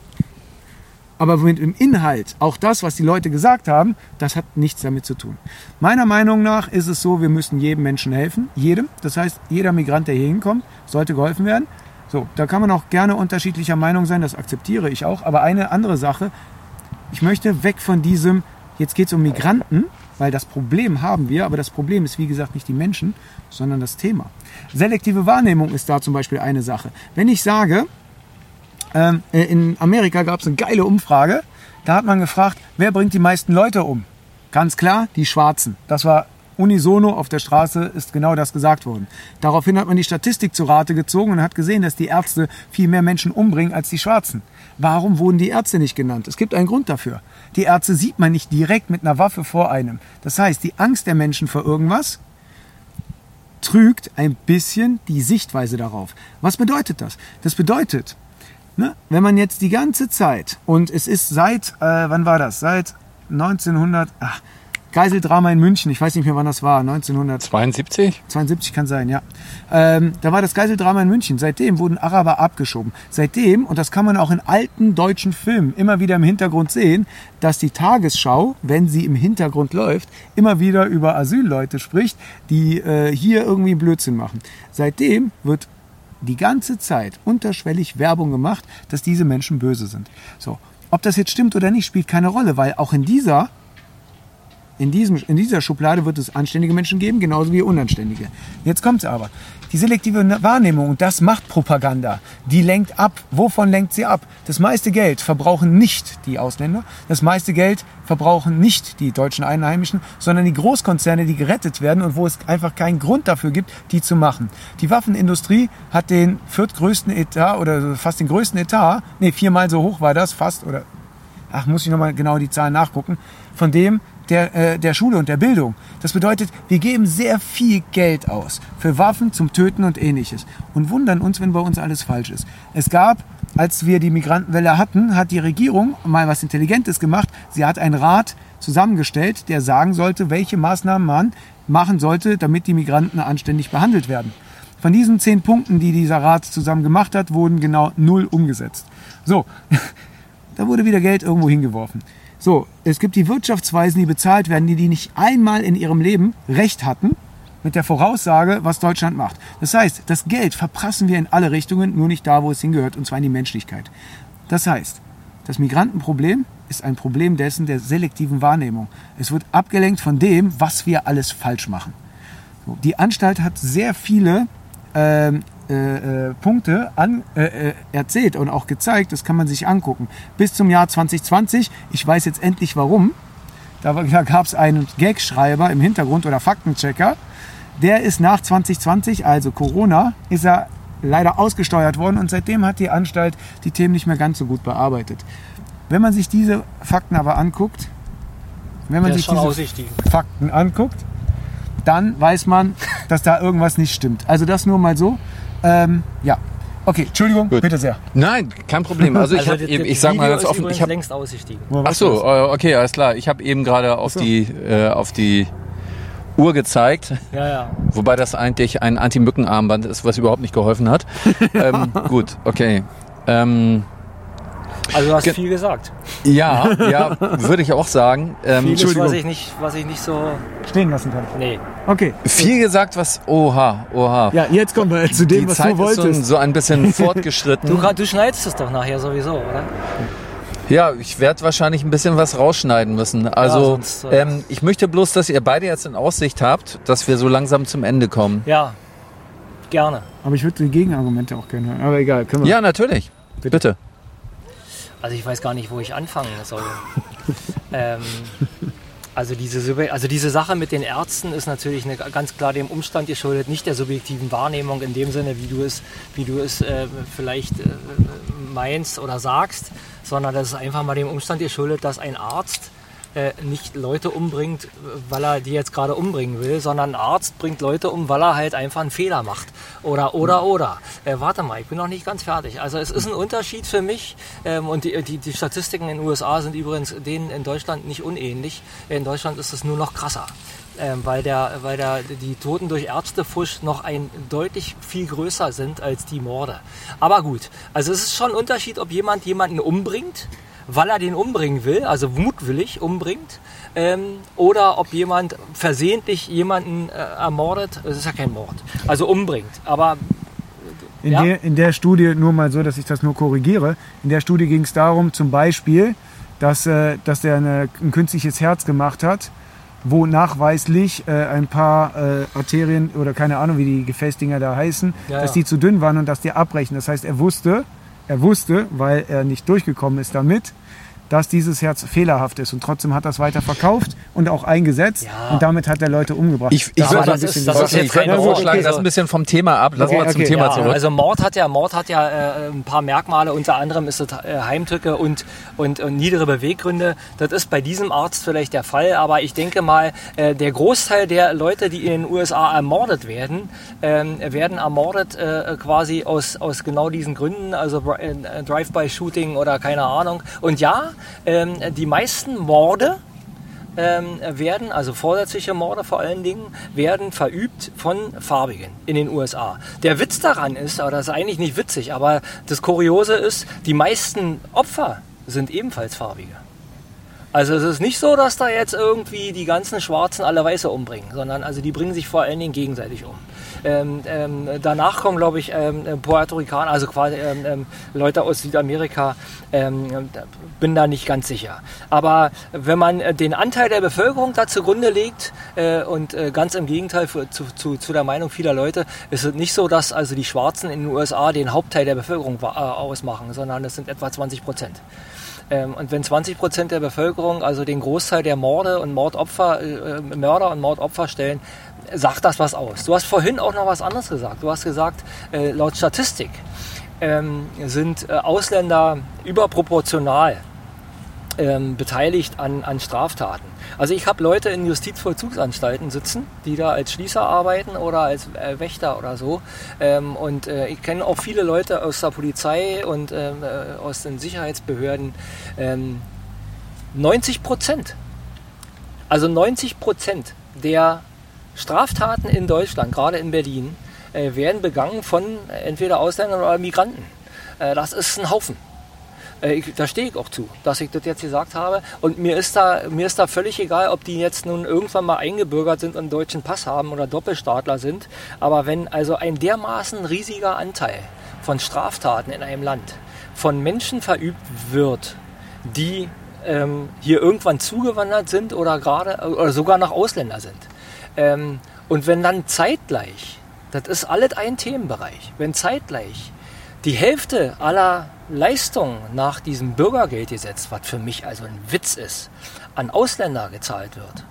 aber mit dem Inhalt, auch das, was die Leute gesagt haben, das hat nichts damit zu tun. Meiner Meinung nach ist es so, wir müssen jedem Menschen helfen, jedem. Das heißt, jeder Migrant, der hier hinkommt, sollte geholfen werden. So, da kann man auch gerne unterschiedlicher Meinung sein, das akzeptiere ich auch. Aber eine andere Sache, ich möchte weg von diesem, jetzt geht es um Migranten, weil das Problem haben wir, aber das Problem ist wie gesagt nicht die Menschen, sondern das Thema. Selektive Wahrnehmung ist da zum Beispiel eine Sache. Wenn ich sage, ähm, äh, in Amerika gab es eine geile Umfrage, da hat man gefragt, wer bringt die meisten Leute um? Ganz klar, die Schwarzen. Das war unisono auf der Straße ist genau das gesagt worden. Daraufhin hat man die Statistik zu Rate gezogen und hat gesehen, dass die Ärzte viel mehr Menschen umbringen als die Schwarzen. Warum wurden die Ärzte nicht genannt? Es gibt einen Grund dafür. Die Ärzte sieht man nicht direkt mit einer Waffe vor einem. Das heißt, die Angst der Menschen vor irgendwas trügt ein bisschen die Sichtweise darauf. Was bedeutet das? Das bedeutet, ne, wenn man jetzt die ganze Zeit, und es ist seit, äh, wann war das? Seit 1900, ach, Geiseldrama in München, ich weiß nicht mehr, wann das war, 1972? 72 kann sein, ja. Ähm, da war das Geiseldrama in München. Seitdem wurden Araber abgeschoben. Seitdem, und das kann man auch in alten deutschen Filmen immer wieder im Hintergrund sehen, dass die Tagesschau, wenn sie im Hintergrund läuft, immer wieder über Asylleute spricht, die äh, hier irgendwie Blödsinn machen. Seitdem wird die ganze Zeit unterschwellig Werbung gemacht, dass diese Menschen böse sind. So. Ob das jetzt stimmt oder nicht, spielt keine Rolle, weil auch in dieser in, diesem, in dieser Schublade wird es anständige Menschen geben, genauso wie unanständige. Jetzt kommt es aber. Die selektive Wahrnehmung, das macht Propaganda, die lenkt ab. Wovon lenkt sie ab? Das meiste Geld verbrauchen nicht die Ausländer, das meiste Geld verbrauchen nicht die deutschen Einheimischen, sondern die Großkonzerne, die gerettet werden und wo es einfach keinen Grund dafür gibt, die zu machen. Die Waffenindustrie hat den viertgrößten Etat oder fast den größten Etat, nee, viermal so hoch war das, fast, oder, ach, muss ich nochmal genau die Zahlen nachgucken, von dem, der, äh, der Schule und der Bildung. Das bedeutet, wir geben sehr viel Geld aus für Waffen zum Töten und ähnliches und wundern uns, wenn bei uns alles falsch ist. Es gab, als wir die Migrantenwelle hatten, hat die Regierung mal was Intelligentes gemacht. Sie hat einen Rat zusammengestellt, der sagen sollte, welche Maßnahmen man machen sollte, damit die Migranten anständig behandelt werden. Von diesen zehn Punkten, die dieser Rat zusammen gemacht hat, wurden genau null umgesetzt. So, da wurde wieder Geld irgendwo hingeworfen. So, es gibt die Wirtschaftsweisen, die bezahlt werden, die, die nicht einmal in ihrem Leben Recht hatten mit der Voraussage, was Deutschland macht. Das heißt, das Geld verprassen wir in alle Richtungen, nur nicht da, wo es hingehört, und zwar in die Menschlichkeit. Das heißt, das Migrantenproblem ist ein Problem dessen der selektiven Wahrnehmung. Es wird abgelenkt von dem, was wir alles falsch machen. Die Anstalt hat sehr viele ähm, äh, äh, Punkte an, äh, äh, erzählt und auch gezeigt. Das kann man sich angucken. Bis zum Jahr 2020, ich weiß jetzt endlich warum, da, da gab es einen Gagschreiber im Hintergrund oder Faktenchecker. Der ist nach 2020, also Corona, ist er leider ausgesteuert worden und seitdem hat die Anstalt die Themen nicht mehr ganz so gut bearbeitet. Wenn man sich diese Fakten aber anguckt, wenn man sich diese Fakten anguckt, dann weiß man, dass da irgendwas nicht stimmt. Also das nur mal so. Ähm, ja. Okay, Entschuldigung, Gut. bitte sehr. Nein, kein Problem. Also ich, also ich sag mal ganz offen, ich habe längst ausgestiegen. Ach so, äh, okay, alles klar. Ich habe eben gerade auf so. die äh, auf die Uhr gezeigt. Ja, ja. Wobei das eigentlich ein Anti-Mücken-Armband ist, was überhaupt nicht geholfen hat. ähm, gut, okay. Ähm, also du hast Ge viel gesagt. Ja, ja, würde ich auch sagen. Ähm, Vieles, was ich, nicht, was ich nicht so stehen lassen kann. Nee. Okay. Viel gesagt, was. Oha, oha. Ja, jetzt kommen wir zu dem, Die was Zeit du wolltest. Ist so, so ein bisschen fortgeschritten. du, du schneidest es doch nachher sowieso, oder? Ja, ich werde wahrscheinlich ein bisschen was rausschneiden müssen. Also ja, sonst, äh ähm, ich möchte bloß, dass ihr beide jetzt in Aussicht habt, dass wir so langsam zum Ende kommen. Ja, gerne. Aber ich würde die Gegenargumente auch gerne hören. Aber egal, können wir. Ja, natürlich. Bitte. Bitte. Also ich weiß gar nicht, wo ich anfangen soll. ähm, also diese, also diese Sache mit den Ärzten ist natürlich eine, ganz klar dem Umstand geschuldet, nicht der subjektiven Wahrnehmung in dem Sinne, wie du es, wie du es äh, vielleicht äh, meinst oder sagst, sondern das ist einfach mal dem Umstand geschuldet, dass ein Arzt äh, nicht Leute umbringt, weil er die jetzt gerade umbringen will, sondern ein Arzt bringt Leute um, weil er halt einfach einen Fehler macht. Oder, oder, oder. Äh, warte mal, ich bin noch nicht ganz fertig. Also es ist ein Unterschied für mich ähm, und die, die, die Statistiken in den USA sind übrigens denen in Deutschland nicht unähnlich. In Deutschland ist es nur noch krasser. Ähm, weil, der, weil der, die Toten durch Ärztefusch noch ein deutlich viel größer sind als die Morde. Aber gut, also es ist schon ein Unterschied, ob jemand jemanden umbringt weil er den umbringen will, also mutwillig umbringt, ähm, oder ob jemand versehentlich jemanden äh, ermordet, das ist ja kein Mord, also umbringt. Aber in, ja? der, in der Studie, nur mal so, dass ich das nur korrigiere, in der Studie ging es darum, zum Beispiel, dass, äh, dass der eine, ein künstliches Herz gemacht hat, wo nachweislich äh, ein paar äh, Arterien oder keine Ahnung, wie die Gefäßdinger da heißen, ja, dass ja. die zu dünn waren und dass die abbrechen. Das heißt, er wusste, er wusste, weil er nicht durchgekommen ist damit, dass dieses Herz fehlerhaft ist. Und trotzdem hat er es weiter verkauft und auch eingesetzt. Ja. Und damit hat er Leute umgebracht. Ich, ich würde das, ist, das ist jetzt kein vorschlagen, das ein bisschen vom Thema ab. Wir okay, zum Thema ja, zurück. Also Mord hat ja, Mord hat ja äh, ein paar Merkmale. Unter anderem ist es äh, Heimtücke und, und, und, niedere Beweggründe. Das ist bei diesem Arzt vielleicht der Fall. Aber ich denke mal, äh, der Großteil der Leute, die in den USA ermordet werden, ähm, werden ermordet äh, quasi aus, aus genau diesen Gründen. Also äh, Drive-by-Shooting oder keine Ahnung. Und ja, ähm, die meisten Morde ähm, werden, also vorsätzliche Morde vor allen Dingen, werden verübt von Farbigen in den USA. Der Witz daran ist, aber das ist eigentlich nicht witzig, aber das Kuriose ist, die meisten Opfer sind ebenfalls Farbige. Also es ist nicht so, dass da jetzt irgendwie die ganzen Schwarzen alle Weiße umbringen, sondern also die bringen sich vor allen Dingen gegenseitig um. Ähm, ähm, danach kommen, glaube ich, ähm, Puerto Ricaner, also quasi ähm, ähm, Leute aus Südamerika. Bin da nicht ganz sicher. Aber wenn man äh, den Anteil der Bevölkerung da zugrunde legt äh, und äh, ganz im Gegenteil zu, zu, zu, der Meinung vieler Leute, ist es nicht so, dass also die Schwarzen in den USA den Hauptteil der Bevölkerung äh, ausmachen, sondern es sind etwa 20 Prozent. Und wenn 20 Prozent der Bevölkerung also den Großteil der Morde und Mordopfer, äh, Mörder und Mordopfer stellen, sagt das was aus. Du hast vorhin auch noch was anderes gesagt. Du hast gesagt, äh, laut Statistik ähm, sind äh, Ausländer überproportional ähm, beteiligt an, an Straftaten. Also ich habe Leute in Justizvollzugsanstalten sitzen, die da als Schließer arbeiten oder als äh, Wächter oder so. Ähm, und äh, ich kenne auch viele Leute aus der Polizei und ähm, äh, aus den Sicherheitsbehörden. 90 ähm, Prozent, also 90 Prozent der Straftaten in Deutschland, gerade in Berlin, äh, werden begangen von entweder Ausländern oder Migranten. Äh, das ist ein Haufen. Äh, ich, da stehe ich auch zu, dass ich das jetzt gesagt habe. Und mir ist, da, mir ist da völlig egal, ob die jetzt nun irgendwann mal eingebürgert sind und einen deutschen Pass haben oder Doppelstaatler sind. Aber wenn also ein dermaßen riesiger Anteil von Straftaten in einem Land von Menschen verübt wird, die ähm, hier irgendwann zugewandert sind oder gerade oder sogar noch Ausländer sind. Ähm, und wenn dann zeitgleich, das ist alles ein Themenbereich, wenn zeitgleich die Hälfte aller Leistungen nach diesem Bürgergeldgesetz, was für mich also ein Witz ist, an Ausländer gezahlt wird,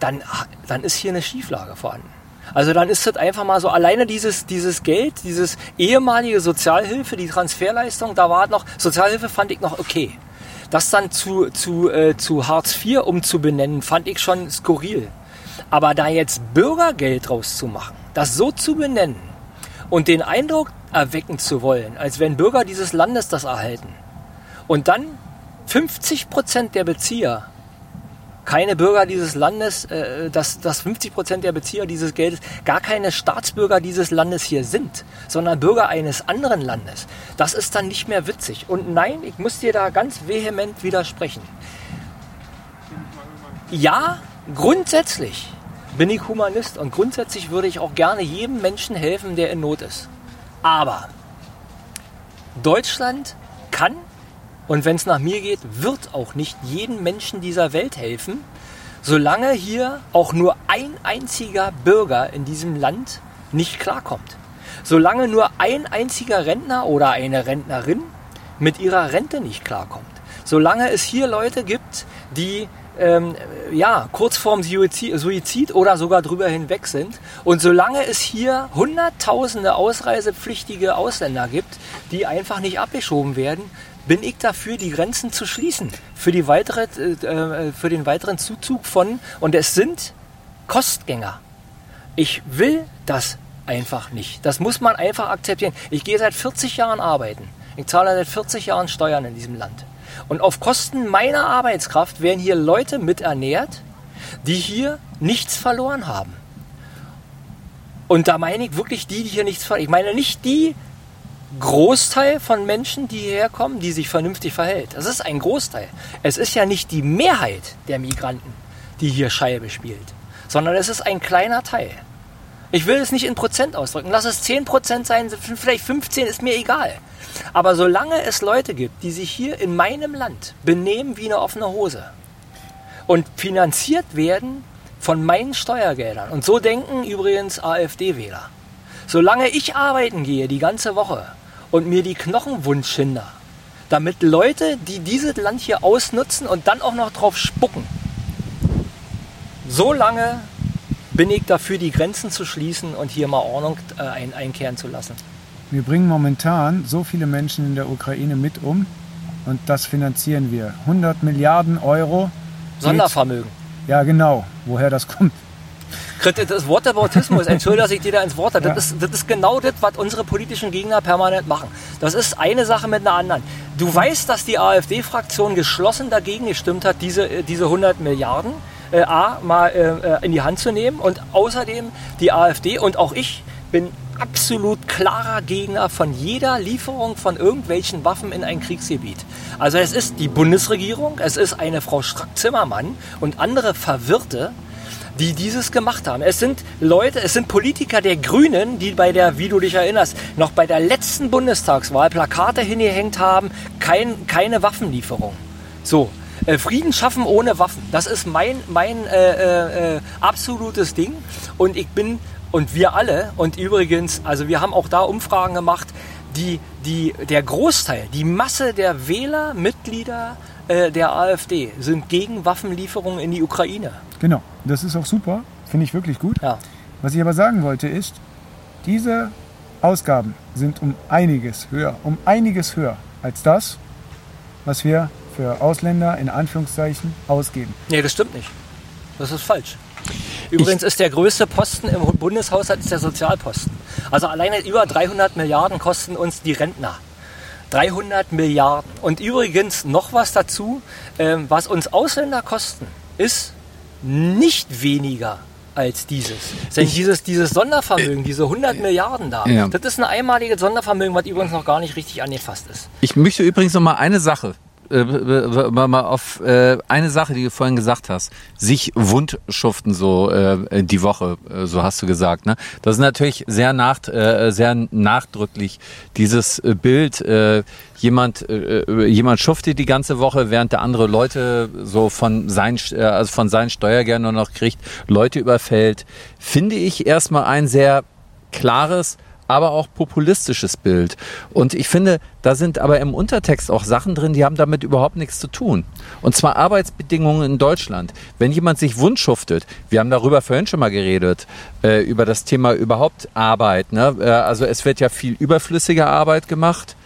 dann, dann ist hier eine Schieflage vorhanden. Also dann ist das einfach mal so, alleine dieses, dieses Geld, dieses ehemalige Sozialhilfe, die Transferleistung, da war noch, Sozialhilfe fand ich noch okay. Das dann zu, zu, äh, zu Hartz IV umzubenennen, fand ich schon skurril. Aber da jetzt Bürgergeld draus zu machen, das so zu benennen und den Eindruck erwecken zu wollen, als wenn Bürger dieses Landes das erhalten und dann 50 Prozent der Bezieher keine Bürger dieses Landes, äh, dass, dass 50 Prozent der Bezieher dieses Geldes gar keine Staatsbürger dieses Landes hier sind, sondern Bürger eines anderen Landes. Das ist dann nicht mehr witzig. Und nein, ich muss dir da ganz vehement widersprechen. Ja, grundsätzlich bin ich Humanist und grundsätzlich würde ich auch gerne jedem Menschen helfen, der in Not ist. Aber Deutschland kann und wenn es nach mir geht, wird auch nicht jedem Menschen dieser Welt helfen, solange hier auch nur ein einziger Bürger in diesem Land nicht klarkommt. Solange nur ein einziger Rentner oder eine Rentnerin mit ihrer Rente nicht klarkommt. Solange es hier Leute gibt, die ähm, ja, kurz vorm Suizid oder sogar drüber hinweg sind. Und solange es hier Hunderttausende ausreisepflichtige Ausländer gibt, die einfach nicht abgeschoben werden, bin ich dafür, die Grenzen zu schließen für, die weitere, äh, für den weiteren Zuzug von, und es sind Kostgänger. Ich will das einfach nicht. Das muss man einfach akzeptieren. Ich gehe seit 40 Jahren arbeiten. Ich zahle seit 40 Jahren Steuern in diesem Land. Und auf Kosten meiner Arbeitskraft werden hier Leute miternährt, die hier nichts verloren haben. Und da meine ich wirklich die, die hier nichts verloren haben. Ich meine nicht die Großteil von Menschen, die hierher kommen, die sich vernünftig verhält. Das ist ein Großteil. Es ist ja nicht die Mehrheit der Migranten, die hier Scheibe spielt, sondern es ist ein kleiner Teil. Ich will es nicht in Prozent ausdrücken. Lass es 10 Prozent sein, vielleicht 15, ist mir egal. Aber solange es Leute gibt, die sich hier in meinem Land benehmen wie eine offene Hose und finanziert werden von meinen Steuergeldern, und so denken übrigens AfD-Wähler, solange ich arbeiten gehe die ganze Woche und mir die Knochen wund schinder, damit Leute, die dieses Land hier ausnutzen und dann auch noch drauf spucken, so lange bin ich dafür, die Grenzen zu schließen und hier mal Ordnung äh, ein, einkehren zu lassen. Wir bringen momentan so viele Menschen in der Ukraine mit um und das finanzieren wir. 100 Milliarden Euro. Sondervermögen. Ja, genau. Woher das kommt. Das Wortaboutismus, entschuldige, dass ich dir da ins Wort habe. Das, ist, das ist genau das, was unsere politischen Gegner permanent machen. Das ist eine Sache mit einer anderen. Du weißt, dass die AfD-Fraktion geschlossen dagegen gestimmt hat, diese, äh, diese 100 Milliarden äh, A, mal äh, in die Hand zu nehmen und außerdem die AfD und auch ich bin absolut klarer Gegner von jeder Lieferung von irgendwelchen Waffen in ein Kriegsgebiet. Also es ist die Bundesregierung, es ist eine Frau Strack-Zimmermann und andere Verwirrte, die dieses gemacht haben. Es sind Leute, es sind Politiker der Grünen, die bei der, wie du dich erinnerst, noch bei der letzten Bundestagswahl Plakate hingehängt haben, kein, keine Waffenlieferung. So, äh, Frieden schaffen ohne Waffen. Das ist mein, mein äh, äh, absolutes Ding. Und ich bin und wir alle, und übrigens, also wir haben auch da Umfragen gemacht, die, die, der Großteil, die Masse der Wähler, Mitglieder äh, der AfD sind gegen Waffenlieferungen in die Ukraine. Genau, das ist auch super, finde ich wirklich gut. Ja. Was ich aber sagen wollte ist, diese Ausgaben sind um einiges höher, um einiges höher als das, was wir für Ausländer in Anführungszeichen ausgeben. Nee, das stimmt nicht. Das ist falsch. Übrigens ist der größte Posten im Bundeshaushalt ist der Sozialposten. Also alleine über 300 Milliarden kosten uns die Rentner. 300 Milliarden. Und übrigens noch was dazu, ähm, was uns Ausländer kosten, ist nicht weniger als dieses. Denn dieses, dieses Sondervermögen, diese 100 Milliarden da, ja. das ist ein einmaliges Sondervermögen, was übrigens noch gar nicht richtig angefasst ist. Ich möchte übrigens noch mal eine Sache äh, mal auf äh, eine Sache, die du vorhin gesagt hast. Sich wundschuften so äh, die Woche, äh, so hast du gesagt. Ne? Das ist natürlich sehr, nach, äh, sehr nachdrücklich, dieses äh, Bild. Jemand, jemand schuftet die ganze Woche, während der andere Leute so von seinen, äh, also von seinen Steuergeldern noch kriegt, Leute überfällt. Finde ich erstmal ein sehr klares aber auch populistisches Bild. Und ich finde, da sind aber im Untertext auch Sachen drin, die haben damit überhaupt nichts zu tun. Und zwar Arbeitsbedingungen in Deutschland. Wenn jemand sich wundschuftet, wir haben darüber vorhin schon mal geredet, äh, über das Thema überhaupt Arbeit. Ne? Äh, also es wird ja viel überflüssige Arbeit gemacht.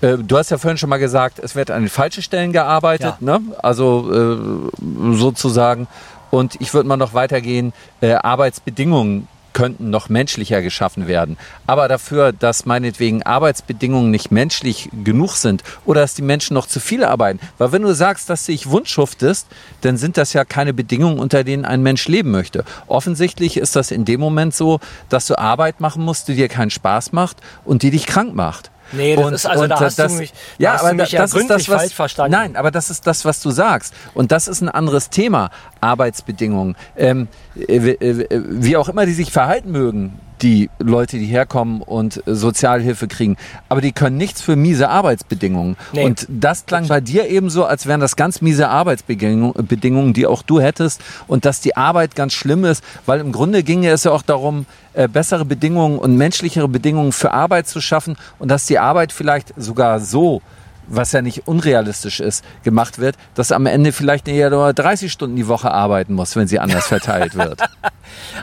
Äh, du hast ja vorhin schon mal gesagt, es wird an den falschen Stellen gearbeitet, ja. ne? also äh, sozusagen. Und ich würde mal noch weitergehen, äh, Arbeitsbedingungen könnten noch menschlicher geschaffen werden. Aber dafür, dass meinetwegen Arbeitsbedingungen nicht menschlich genug sind oder dass die Menschen noch zu viel arbeiten. Weil wenn du sagst, dass du dich wundschuftest, dann sind das ja keine Bedingungen, unter denen ein Mensch leben möchte. Offensichtlich ist das in dem Moment so, dass du Arbeit machen musst, die dir keinen Spaß macht und die dich krank macht. Nee, das und, ist also da hast das, du mich, ja, aber das, das ist das, was, falsch verstanden. Nein, aber das ist das, was du sagst. Und das ist ein anderes Thema. Arbeitsbedingungen. Ähm, äh, äh, wie auch immer die sich verhalten mögen, die Leute, die herkommen und Sozialhilfe kriegen. Aber die können nichts für miese Arbeitsbedingungen. Nee. Und das klang bei dir eben so, als wären das ganz miese Arbeitsbedingungen, die auch du hättest. Und dass die Arbeit ganz schlimm ist, weil im Grunde ginge es ja auch darum, äh, bessere Bedingungen und menschlichere Bedingungen für Arbeit zu schaffen und dass die Arbeit vielleicht sogar so was ja nicht unrealistisch ist, gemacht wird, dass am Ende vielleicht eher nur 30 Stunden die Woche arbeiten muss, wenn sie anders verteilt wird.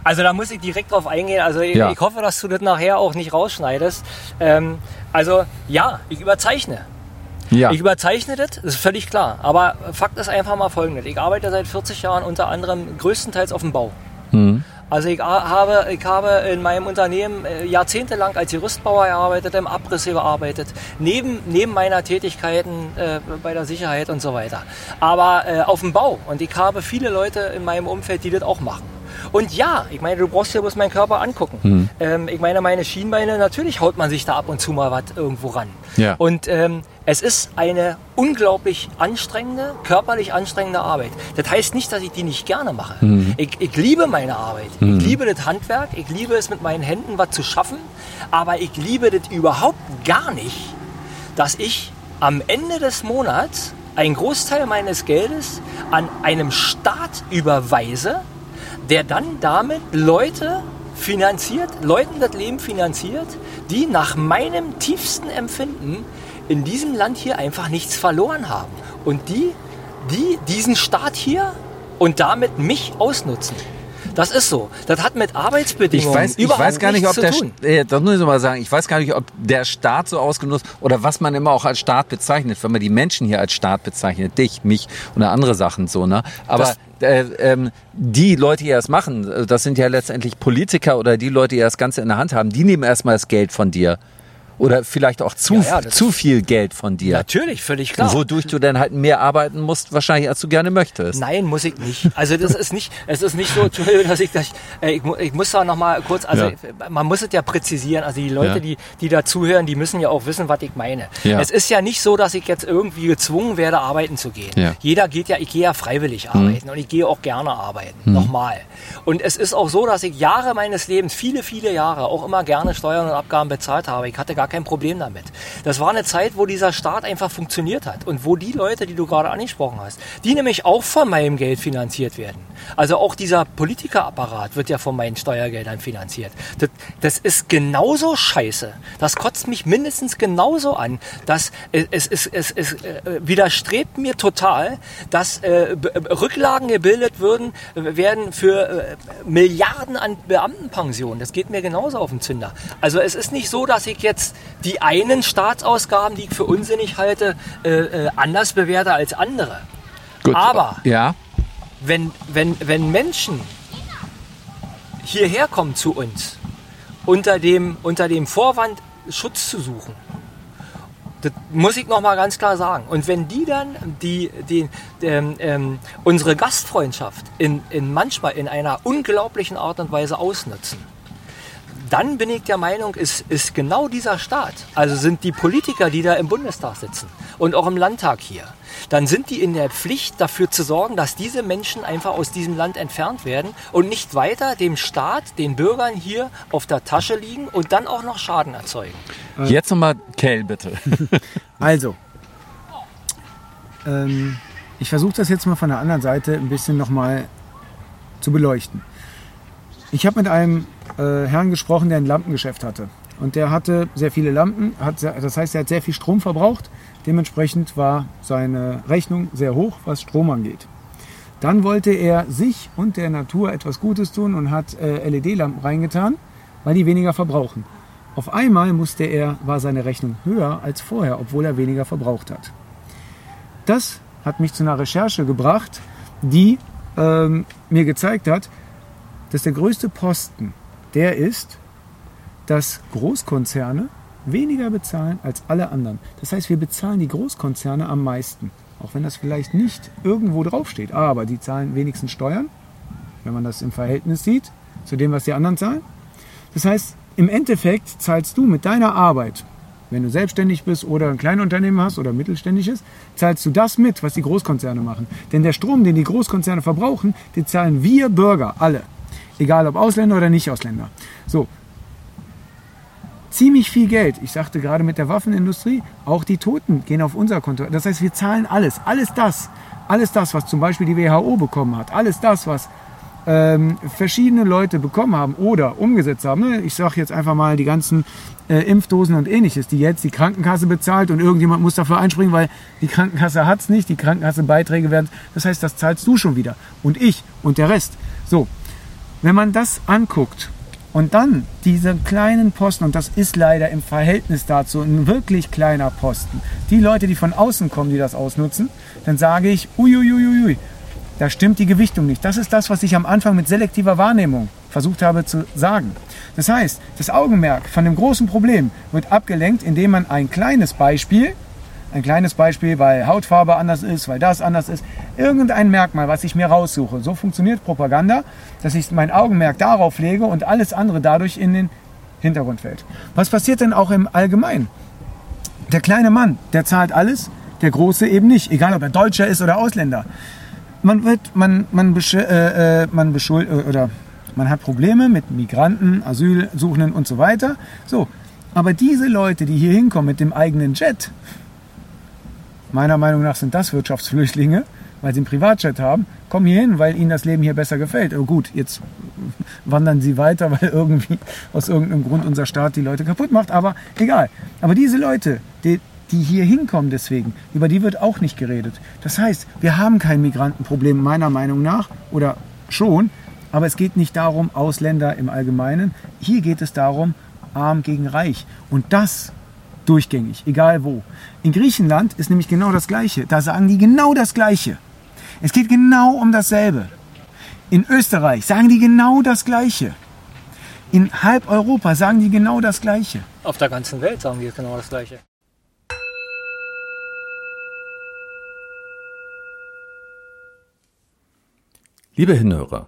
Also da muss ich direkt drauf eingehen. Also ich, ja. ich hoffe, dass du das nachher auch nicht rausschneidest. Ähm, also ja, ich überzeichne. Ja. Ich überzeichne das, das ist völlig klar. Aber Fakt ist einfach mal folgendes. Ich arbeite seit 40 Jahren unter anderem größtenteils auf dem Bau. Mhm. Also ich habe, ich habe in meinem Unternehmen äh, jahrzehntelang als Gerüstbauer gearbeitet, im Abriss gearbeitet, neben, neben meiner Tätigkeiten äh, bei der Sicherheit und so weiter. Aber äh, auf dem Bau. Und ich habe viele Leute in meinem Umfeld, die das auch machen. Und ja, ich meine, du brauchst ja bloß meinen Körper angucken. Hm. Ähm, ich meine, meine Schienbeine, natürlich haut man sich da ab und zu mal was irgendwo ran. Ja. Und ähm, es ist eine unglaublich anstrengende, körperlich anstrengende Arbeit. Das heißt nicht, dass ich die nicht gerne mache. Hm. Ich, ich, liebe meine Arbeit. Hm. Ich liebe das Handwerk. Ich liebe es, mit meinen Händen was zu schaffen. Aber ich liebe das überhaupt gar nicht, dass ich am Ende des Monats einen Großteil meines Geldes an einem Staat überweise, der dann damit Leute finanziert, Leuten das Leben finanziert, die nach meinem tiefsten Empfinden in diesem Land hier einfach nichts verloren haben. Und die, die diesen Staat hier und damit mich ausnutzen. Das ist so. Das hat mit Arbeitsbedingungen ich weiß, ich weiß gar nicht, ob der, äh, das muss ich mal sagen, ich weiß gar nicht, ob der Staat so ausgenutzt oder was man immer auch als Staat bezeichnet, wenn man die Menschen hier als Staat bezeichnet, dich, mich oder andere Sachen so, ne? Aber äh, ähm, die Leute, die das machen, das sind ja letztendlich Politiker oder die Leute, die das Ganze in der Hand haben, die nehmen erstmal das Geld von dir oder vielleicht auch zu, ja, ja, zu viel Geld von dir. Natürlich, völlig klar. Wodurch du dann halt mehr arbeiten musst, wahrscheinlich als du gerne möchtest. Nein, muss ich nicht. Also das ist nicht, es ist nicht so, dass ich, dass ich, äh, ich, ich muss da noch mal kurz, also ja. man muss es ja präzisieren. Also die Leute, die, die da zuhören, die müssen ja auch wissen, was ich meine. Es ist ja nicht so, dass ich jetzt irgendwie gezwungen werde, arbeiten zu gehen. Jeder geht ja, ich gehe ja freiwillig mhm. arbeiten und ich gehe auch gerne arbeiten. Mhm. Nochmal. Und es ist auch so, dass ich Jahre meines Lebens, viele, viele Jahre, auch immer gerne Steuern und Abgaben bezahlt habe. Ich hatte gar kein Problem damit. Das war eine Zeit, wo dieser Staat einfach funktioniert hat und wo die Leute, die du gerade angesprochen hast, die nämlich auch von meinem Geld finanziert werden. Also auch dieser Politikerapparat wird ja von meinen Steuergeldern finanziert. Das, das ist genauso scheiße. Das kotzt mich mindestens genauso an. dass es, es, es, es äh, widerstrebt mir total, dass äh, Rücklagen gebildet würden, werden für äh, Milliarden an Beamtenpensionen. Das geht mir genauso auf den Zünder. Also es ist nicht so, dass ich jetzt die einen Staatsausgaben, die ich für unsinnig halte, äh, äh, anders bewerte als andere. Gut. Aber ja. wenn, wenn, wenn Menschen hierher kommen zu uns, unter dem, unter dem Vorwand Schutz zu suchen, das muss ich noch mal ganz klar sagen. Und wenn die dann die, die, ähm, ähm, unsere Gastfreundschaft in, in manchmal in einer unglaublichen Art und Weise ausnutzen, dann bin ich der Meinung, ist, ist genau dieser Staat, also sind die Politiker, die da im Bundestag sitzen und auch im Landtag hier, dann sind die in der Pflicht dafür zu sorgen, dass diese Menschen einfach aus diesem Land entfernt werden und nicht weiter dem Staat, den Bürgern hier auf der Tasche liegen und dann auch noch Schaden erzeugen. Jetzt nochmal Kell, bitte. Also, ähm, ich versuche das jetzt mal von der anderen Seite ein bisschen nochmal zu beleuchten. Ich habe mit einem äh, Herrn gesprochen, der ein Lampengeschäft hatte. Und der hatte sehr viele Lampen, hat, das heißt, er hat sehr viel Strom verbraucht. Dementsprechend war seine Rechnung sehr hoch, was Strom angeht. Dann wollte er sich und der Natur etwas Gutes tun und hat äh, LED-Lampen reingetan, weil die weniger verbrauchen. Auf einmal musste er, war seine Rechnung höher als vorher, obwohl er weniger verbraucht hat. Das hat mich zu einer Recherche gebracht, die ähm, mir gezeigt hat, dass der größte Posten der ist, dass Großkonzerne weniger bezahlen als alle anderen. Das heißt, wir bezahlen die Großkonzerne am meisten. Auch wenn das vielleicht nicht irgendwo draufsteht. Aber die zahlen wenigstens Steuern, wenn man das im Verhältnis sieht, zu dem, was die anderen zahlen. Das heißt, im Endeffekt zahlst du mit deiner Arbeit, wenn du selbstständig bist oder ein Kleinunternehmen hast oder mittelständisches, zahlst du das mit, was die Großkonzerne machen. Denn der Strom, den die Großkonzerne verbrauchen, den zahlen wir Bürger alle. Egal ob Ausländer oder Nicht-Ausländer. So. Ziemlich viel Geld. Ich sagte gerade mit der Waffenindustrie, auch die Toten gehen auf unser Konto. Das heißt, wir zahlen alles. Alles das. Alles das, was zum Beispiel die WHO bekommen hat. Alles das, was ähm, verschiedene Leute bekommen haben oder umgesetzt haben. Ne? Ich sage jetzt einfach mal die ganzen äh, Impfdosen und ähnliches, die jetzt die Krankenkasse bezahlt und irgendjemand muss dafür einspringen, weil die Krankenkasse hat es nicht, die Krankenkassebeiträge werden. Das heißt, das zahlst du schon wieder und ich und der Rest. So, wenn man das anguckt und dann diese kleinen Posten, und das ist leider im Verhältnis dazu ein wirklich kleiner Posten, die Leute, die von außen kommen, die das ausnutzen, dann sage ich, uiuiuiui, da stimmt die Gewichtung nicht. Das ist das, was ich am Anfang mit selektiver Wahrnehmung versucht habe zu sagen. Das heißt, das Augenmerk von dem großen Problem wird abgelenkt, indem man ein kleines Beispiel, ein kleines Beispiel, weil Hautfarbe anders ist, weil das anders ist, irgendein Merkmal, was ich mir raussuche. So funktioniert Propaganda, dass ich mein Augenmerk darauf lege und alles andere dadurch in den Hintergrund fällt. Was passiert denn auch im Allgemeinen? Der kleine Mann, der zahlt alles, der große eben nicht, egal ob er Deutscher ist oder Ausländer. Man wird, man, man, besch äh, äh man beschuld, äh, oder man hat Probleme mit Migranten, Asylsuchenden und so weiter. So, aber diese Leute, die hier hinkommen mit dem eigenen Jet, meiner Meinung nach sind das Wirtschaftsflüchtlinge, weil sie einen Privatjet haben, kommen hier hin, weil ihnen das Leben hier besser gefällt. Oh gut, jetzt wandern sie weiter, weil irgendwie aus irgendeinem Grund unser Staat die Leute kaputt macht, aber egal. Aber diese Leute, die, die hier hinkommen deswegen, über die wird auch nicht geredet. Das heißt, wir haben kein Migrantenproblem meiner Meinung nach oder schon, aber es geht nicht darum, Ausländer im Allgemeinen. Hier geht es darum, arm gegen reich. Und das durchgängig, egal wo. In Griechenland ist nämlich genau das Gleiche. Da sagen die genau das Gleiche. Es geht genau um dasselbe. In Österreich sagen die genau das Gleiche. In halb Europa sagen die genau das Gleiche. Auf der ganzen Welt sagen die genau das Gleiche. Liebe Hinhörer,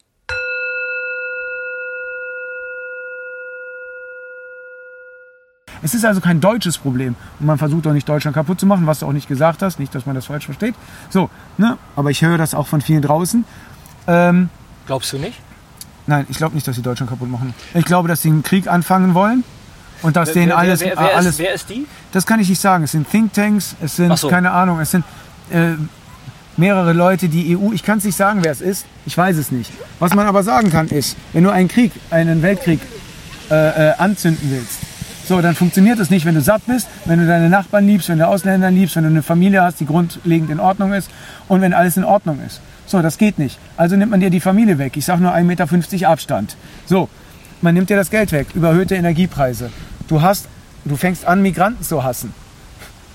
Es ist also kein deutsches Problem. Und man versucht auch nicht Deutschland kaputt zu machen, was du auch nicht gesagt hast. Nicht, dass man das falsch versteht. So, ne? aber ich höre das auch von vielen draußen. Ähm, Glaubst du nicht? Nein, ich glaube nicht, dass sie Deutschland kaputt machen. Ich glaube, dass sie einen Krieg anfangen wollen. Und dass wer, denen alles, wer, wer, alles. Ist, wer ist die? Das kann ich nicht sagen. Es sind Thinktanks, es sind, so. keine Ahnung, es sind äh, mehrere Leute, die EU. Ich kann es nicht sagen, wer es ist. Ich weiß es nicht. Was man aber sagen kann, ist, wenn du einen Krieg, einen Weltkrieg äh, äh, anzünden willst, so, dann funktioniert es nicht, wenn du satt bist, wenn du deine Nachbarn liebst, wenn du Ausländer liebst, wenn du eine Familie hast, die grundlegend in Ordnung ist und wenn alles in Ordnung ist. So, das geht nicht. Also nimmt man dir die Familie weg. Ich sage nur 1,50 Meter Abstand. So, man nimmt dir das Geld weg, überhöhte Energiepreise. Du hast, du fängst an, Migranten zu hassen.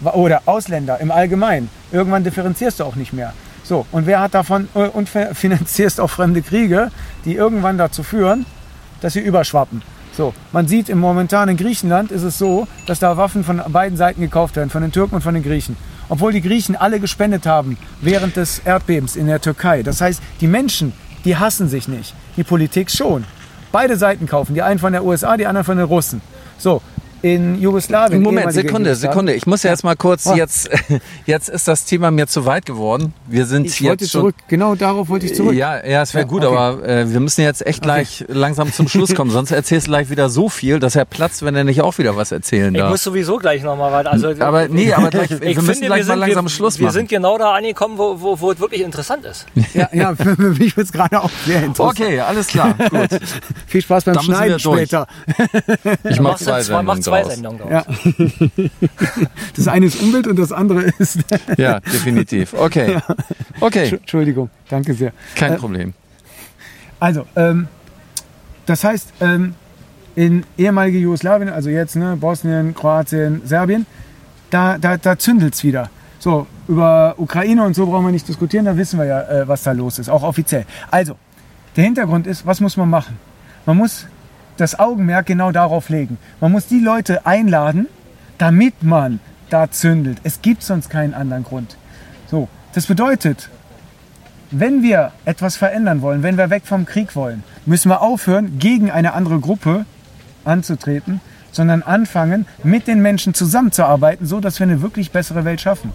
Oder Ausländer im Allgemeinen. Irgendwann differenzierst du auch nicht mehr. So, und wer hat davon äh, und finanzierst auch fremde Kriege, die irgendwann dazu führen, dass sie überschwappen. So, man sieht im momentanen Griechenland ist es so, dass da Waffen von beiden Seiten gekauft werden, von den Türken und von den Griechen. Obwohl die Griechen alle gespendet haben während des Erdbebens in der Türkei. Das heißt, die Menschen, die hassen sich nicht. Die Politik schon. Beide Seiten kaufen, die einen von der USA, die anderen von den Russen. So, in Jugoslawien. Moment, Sekunde, Sekunde. Ich muss ja jetzt mal kurz, oh. jetzt, jetzt ist das Thema mir zu weit geworden. Wir sind ich jetzt wollte schon, zurück. Genau darauf wollte ich zurück. Ja, ja, es wäre ja, gut, okay. aber äh, wir müssen jetzt echt gleich okay. langsam zum Schluss kommen. Sonst erzählst du gleich wieder so viel, dass er platzt, wenn er nicht auch wieder was erzählen darf. Ich muss sowieso gleich nochmal weiter. Also, aber nee, aber gleich, wir finde, müssen gleich wir sind, mal langsam wir, Schluss machen. Wir sind genau da angekommen, wo, wo, wo es wirklich interessant ist. Ja, ja für mich wird es gerade auch sehr interessant. Okay, alles klar, gut. Viel Spaß beim Dann Schneiden später. Ich mache zwei zwei Sendungen draus. Ja. Das eine ist Umwelt und das andere ist. Ja, definitiv. Okay. Okay. Entschuldigung, danke sehr. Kein äh, Problem. Also, ähm, das heißt, ähm, in ehemalige Jugoslawien, also jetzt ne, Bosnien, Kroatien, Serbien, da, da, da zündelt es wieder. So, über Ukraine und so brauchen wir nicht diskutieren, da wissen wir ja, äh, was da los ist, auch offiziell. Also, der Hintergrund ist, was muss man machen? Man muss das Augenmerk genau darauf legen. Man muss die Leute einladen, damit man da zündelt. Es gibt sonst keinen anderen Grund. So, das bedeutet, wenn wir etwas verändern wollen, wenn wir weg vom Krieg wollen, müssen wir aufhören, gegen eine andere Gruppe anzutreten, sondern anfangen, mit den Menschen zusammenzuarbeiten, so dass wir eine wirklich bessere Welt schaffen.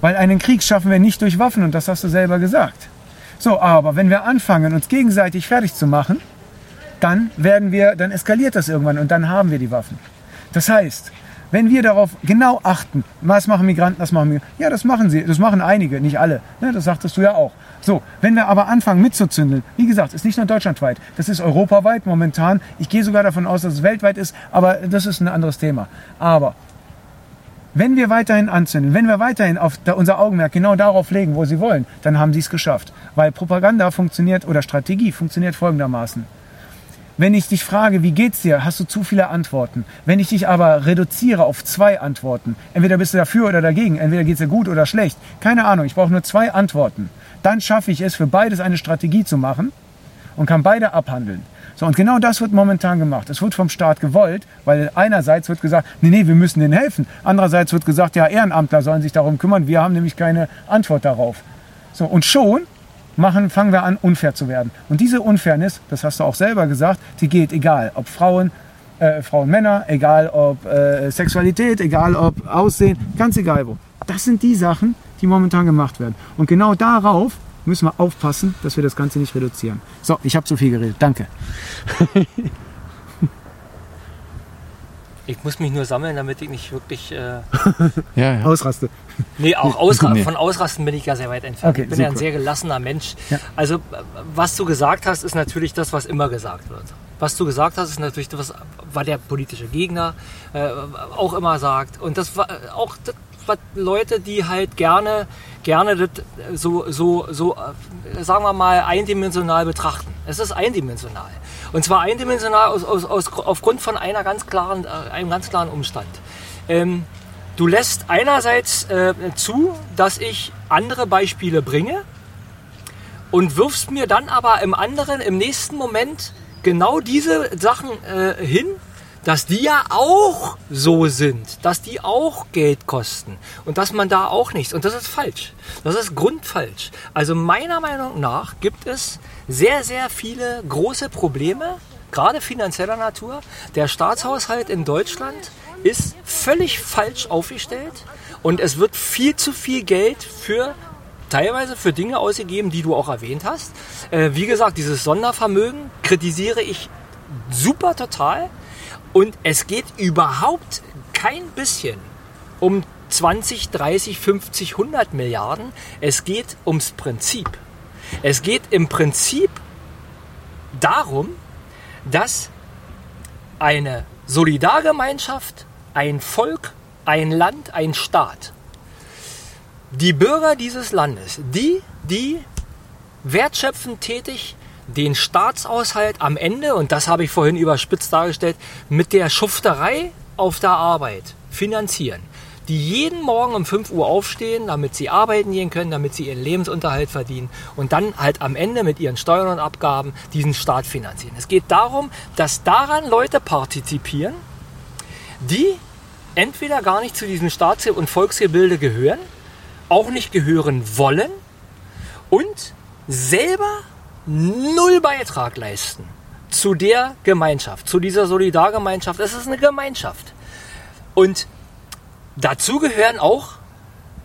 Weil einen Krieg schaffen wir nicht durch Waffen und das hast du selber gesagt. So, aber wenn wir anfangen, uns gegenseitig fertig zu machen, dann werden wir, dann eskaliert das irgendwann und dann haben wir die Waffen. Das heißt, Wenn wir darauf genau achten, was machen Migranten, das machen Migranten. Ja, das machen sie, das machen einige, nicht alle. Ne, das sagtest du ja auch. So, wenn wir aber anfangen mitzuzündeln, wie gesagt, ist nicht nur deutschlandweit, das ist europaweit momentan. Ich gehe sogar davon aus, dass es weltweit ist, aber das ist ein anderes Thema. Aber wenn wir weiterhin anzünden, wenn wir weiterhin auf unser Augenmerk genau darauf legen, wo sie wollen, dann haben sie es geschafft. Weil Propaganda funktioniert oder Strategie funktioniert folgendermaßen. Wenn ich dich frage, wie geht's dir, hast du zu viele Antworten. Wenn ich dich aber reduziere auf zwei Antworten, entweder bist du dafür oder dagegen, entweder geht's dir gut oder schlecht, keine Ahnung, ich brauche nur zwei Antworten, dann schaffe ich es, für beides eine Strategie zu machen und kann beide abhandeln. So, und genau das wird momentan gemacht. Es wird vom Staat gewollt, weil einerseits wird gesagt, nee, nee, wir müssen denen helfen. Andererseits wird gesagt, ja, Ehrenamtler sollen sich darum kümmern. Wir haben nämlich keine Antwort darauf. So, und schon machen, fangen wir an, unfair zu werden. Und diese Unfairness, das hast du auch selber gesagt, die geht egal, ob Frauen, äh, Frauen, Männer, egal ob äh, Sexualität, egal ob Aussehen, ganz egal wo. Das sind die Sachen, die momentan gemacht werden. Und genau darauf müssen wir aufpassen, dass wir das Ganze nicht reduzieren. So, ich habe zu viel geredet. Danke. Ich muss mich nur sammeln, damit ich nicht wirklich äh, ja, ja. ausraste. Nee, auch ausra nee. von Ausrasten bin ich ja sehr weit entfernt. Okay, ich bin super. ja ein sehr gelassener Mensch. Ja. Also, was du gesagt hast, ist natürlich das, was immer gesagt wird. Was du gesagt hast, ist natürlich das, was der politische Gegner äh, auch immer sagt. Und das war auch das, was Leute, die halt gerne, gerne das so, so, so, äh, sagen wir mal, eindimensional betrachten. Es ist eindimensional. Und zwar eindimensional aus, aus, aus, aufgrund von einer ganz klaren, äh, einem ganz klaren Umstand. Ähm, du lässt einerseits äh, zu, dass ich andere Beispiele bringe und wirfst mir dann aber im anderen, im nächsten Moment genau diese Sachen äh, hin, dass die ja auch so sind, dass die auch Geld kosten und dass man da auch nichts. Und das ist falsch. Das ist grundfalsch. Also meiner Meinung nach gibt es sehr, sehr viele große Probleme, gerade finanzieller Natur. Der Staatshaushalt in Deutschland ist völlig falsch aufgestellt und es wird viel zu viel Geld für teilweise für Dinge ausgegeben, die du auch erwähnt hast. Äh, wie gesagt, dieses Sondervermögen kritisiere ich super total. Und es geht überhaupt kein bisschen um 20, 30, 50, 100 Milliarden. Es geht ums Prinzip. Es geht im Prinzip darum, dass eine Solidargemeinschaft, ein Volk, ein Land, ein Staat, die Bürger dieses Landes, die, die wertschöpfend tätig den Staatshaushalt am Ende, und das habe ich vorhin überspitzt dargestellt, mit der Schufterei auf der Arbeit finanzieren. Die jeden Morgen um 5 Uhr aufstehen, damit sie arbeiten gehen können, damit sie ihren Lebensunterhalt verdienen und dann halt am Ende mit ihren Steuern und Abgaben diesen Staat finanzieren. Es geht darum, dass daran Leute partizipieren, die entweder gar nicht zu diesem Staats- und Volksgebilde gehören, auch nicht gehören wollen und selber null Beitrag leisten zu der Gemeinschaft, zu dieser Solidargemeinschaft. Es ist eine Gemeinschaft. Und dazu gehören auch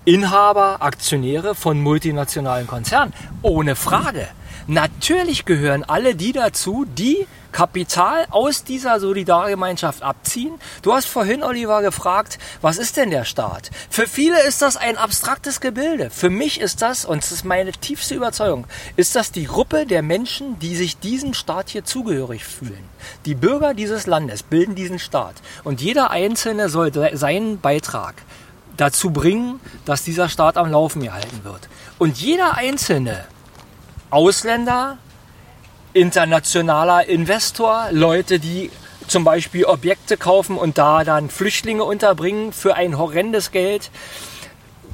Inhaber, Aktionäre von multinationalen Konzernen. Ohne Frage. Natürlich gehören alle die dazu, die Kapital aus dieser Solidargemeinschaft abziehen. Du hast vorhin, Oliver, gefragt, was ist denn der Staat? Für viele ist das ein abstraktes Gebilde. Für mich ist das, und es ist meine tiefste Überzeugung, ist das die Gruppe der Menschen, die sich diesem Staat hier zugehörig fühlen. Die Bürger dieses Landes bilden diesen Staat. Und jeder Einzelne soll seinen Beitrag dazu bringen, dass dieser Staat am Laufen gehalten wird. Und jeder Einzelne, Ausländer, internationaler Investor, Leute, die zum Beispiel Objekte kaufen und da dann Flüchtlinge unterbringen für ein horrendes Geld,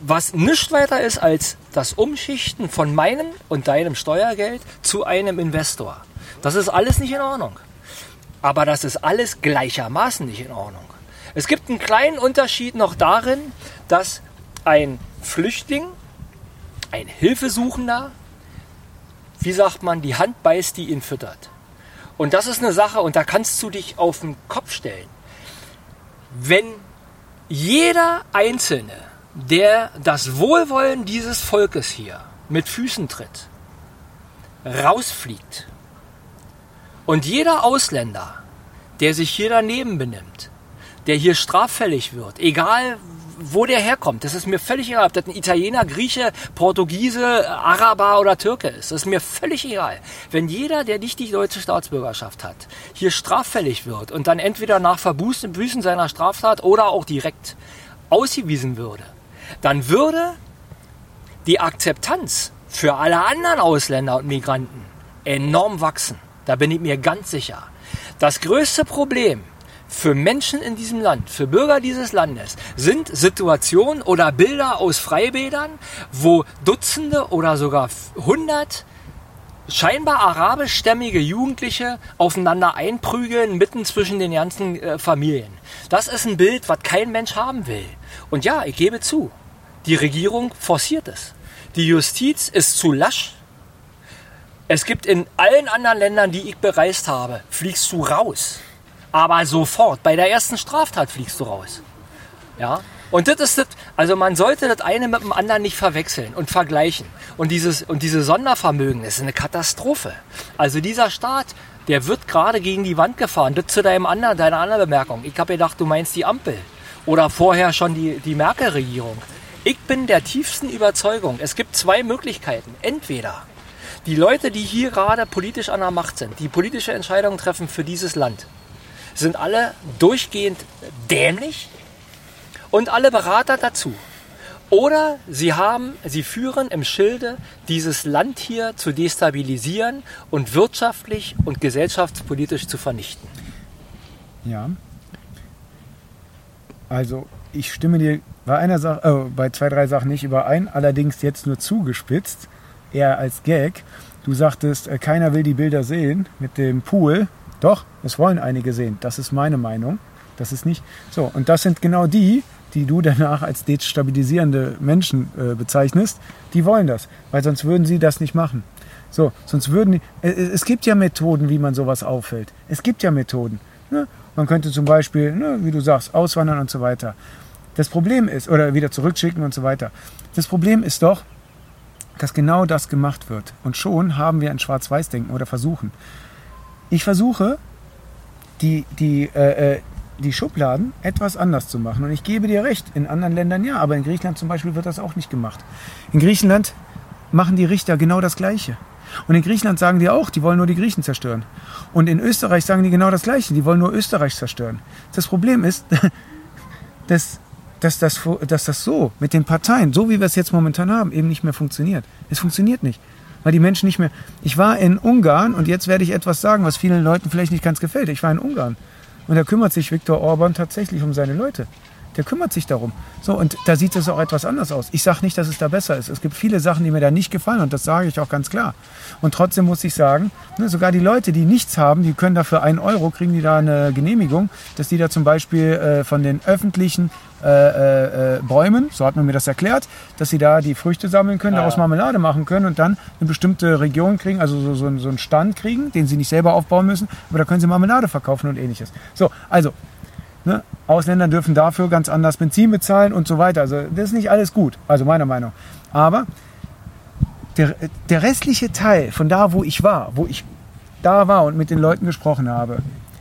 was nicht weiter ist als das Umschichten von meinem und deinem Steuergeld zu einem Investor. Das ist alles nicht in Ordnung. Aber das ist alles gleichermaßen nicht in Ordnung. Es gibt einen kleinen Unterschied noch darin, dass ein Flüchtling, ein Hilfesuchender, wie sagt man, die Hand beißt, die ihn füttert. Und das ist eine Sache, und da kannst du dich auf den Kopf stellen. Wenn jeder Einzelne, der das Wohlwollen dieses Volkes hier mit Füßen tritt, rausfliegt und jeder Ausländer, der sich hier daneben benimmt, der hier straffällig wird, egal wo der herkommt, das ist mir völlig egal, ob das ein Italiener, Grieche, Portugiese, Araber oder Türke ist. Das ist mir völlig egal. Wenn jeder, der nicht die deutsche Staatsbürgerschaft hat, hier straffällig wird und dann entweder nach Verbüßen seiner Straftat oder auch direkt ausgewiesen würde, dann würde die Akzeptanz für alle anderen Ausländer und Migranten enorm wachsen. Da bin ich mir ganz sicher. Das größte Problem für Menschen in diesem Land, für Bürger dieses Landes, sind Situationen oder Bilder aus Freibädern, wo Dutzende oder sogar hundert scheinbar arabischstämmige Jugendliche aufeinander einprügeln, mitten zwischen den ganzen äh, Familien. Das ist ein Bild, was kein Mensch haben will. Und ja, ich gebe zu, die Regierung forciert es. Die Justiz ist zu lasch. Es gibt in allen anderen Ländern, die ich bereist habe, fliegst du raus. Aber sofort, bei der ersten Straftat fliegst du raus. Ja? Und das ist das, also man sollte das eine mit dem anderen nicht verwechseln und vergleichen. Und dieses, und diese Sondervermögen, das ist eine Katastrophe. Also dieser Staat, der wird gerade gegen die Wand gefahren. Das zu deinem anderen, deiner anderen Bemerkung. Ich habe gedacht, du meinst die Ampel. Oder vorher schon die, die Merkel-Regierung. Ich bin der tiefsten Überzeugung, es gibt zwei Möglichkeiten. Entweder die Leute, die hier gerade politisch an der Macht sind, die politische Entscheidungen treffen für dieses Land, sind alle durchgehend dämlich und alle Berater dazu. Oder sie haben, sie führen im Schilde, dieses Land hier zu destabilisieren und wirtschaftlich und gesellschaftspolitisch zu vernichten. Ja. Also ich stimme dir bei einer Sache, äh, bei zwei, drei Sachen nicht überein, allerdings jetzt nur zugespitzt, eher als Gag. Du sagtest, äh, keiner will die Bilder sehen mit dem Pool. Doch, es wollen einige sehen. Das ist meine Meinung. Das ist nicht so. Und das sind genau die, die du danach als destabilisierende Menschen äh, bezeichnest, die wollen das, weil sonst würden sie das nicht machen. So, sonst würden die, äh, äh es gibt ja Methoden, wie man sowas auffällt. Es gibt ja Methoden. Ne? Man könnte zum Beispiel, ne, wie du sagst, auswandern und so weiter. Das Problem ist, oder wieder zurückschicken und so weiter. Das Problem ist doch, dass genau das gemacht wird. Und schon haben wir ein Schwarz-Weiß-Denken oder versuchen. Ich versuche, die, die, äh, äh, die Schubladen etwas anders zu machen. Und ich gebe dir recht, in anderen Ländern ja, aber in Griechenland zum Beispiel wird das auch nicht gemacht. In Griechenland machen die Richter genau das Gleiche. Und in Griechenland sagen die auch, die wollen nur die Griechen zerstören. Und in Österreich sagen die genau das Gleiche, die wollen nur Österreich zerstören. Das Problem ist, dass dass das, dass das so mit den Parteien, so wie wir es jetzt momentan haben, eben nicht mehr funktioniert. Es funktioniert nicht. Weil die Menschen nicht mehr. Ich war in Ungarn und jetzt werde ich etwas sagen, was vielen Leuten vielleicht nicht ganz gefällt. Ich war in Ungarn. Und da kümmert sich Viktor Orban tatsächlich um seine Leute. Der kümmert sich darum. So, und da sieht es auch etwas anders aus. Ich sage nicht, dass es da besser ist. Es gibt viele Sachen, die mir da nicht gefallen und das sage ich auch ganz klar. Und trotzdem muss ich sagen, ne, sogar die Leute, die nichts haben, die können dafür einen Euro, kriegen die da eine Genehmigung, dass die da zum Beispiel äh, von den öffentlichen äh, äh, äh, Bäumen, so hat man mir das erklärt, dass sie da die Früchte sammeln können, ja. daraus Marmelade machen können und dann eine bestimmte Region kriegen, also so, so, so einen Stand kriegen, den sie nicht selber aufbauen müssen, aber da können sie Marmelade verkaufen und ähnliches. So, also Ne? Ausländer dürfen dafür ganz anders Benzin bezahlen und so weiter. Also das ist nicht alles gut, also meiner Meinung. Aber der, der restliche Teil von da, wo ich war, wo ich da war und mit den Leuten gesprochen habe,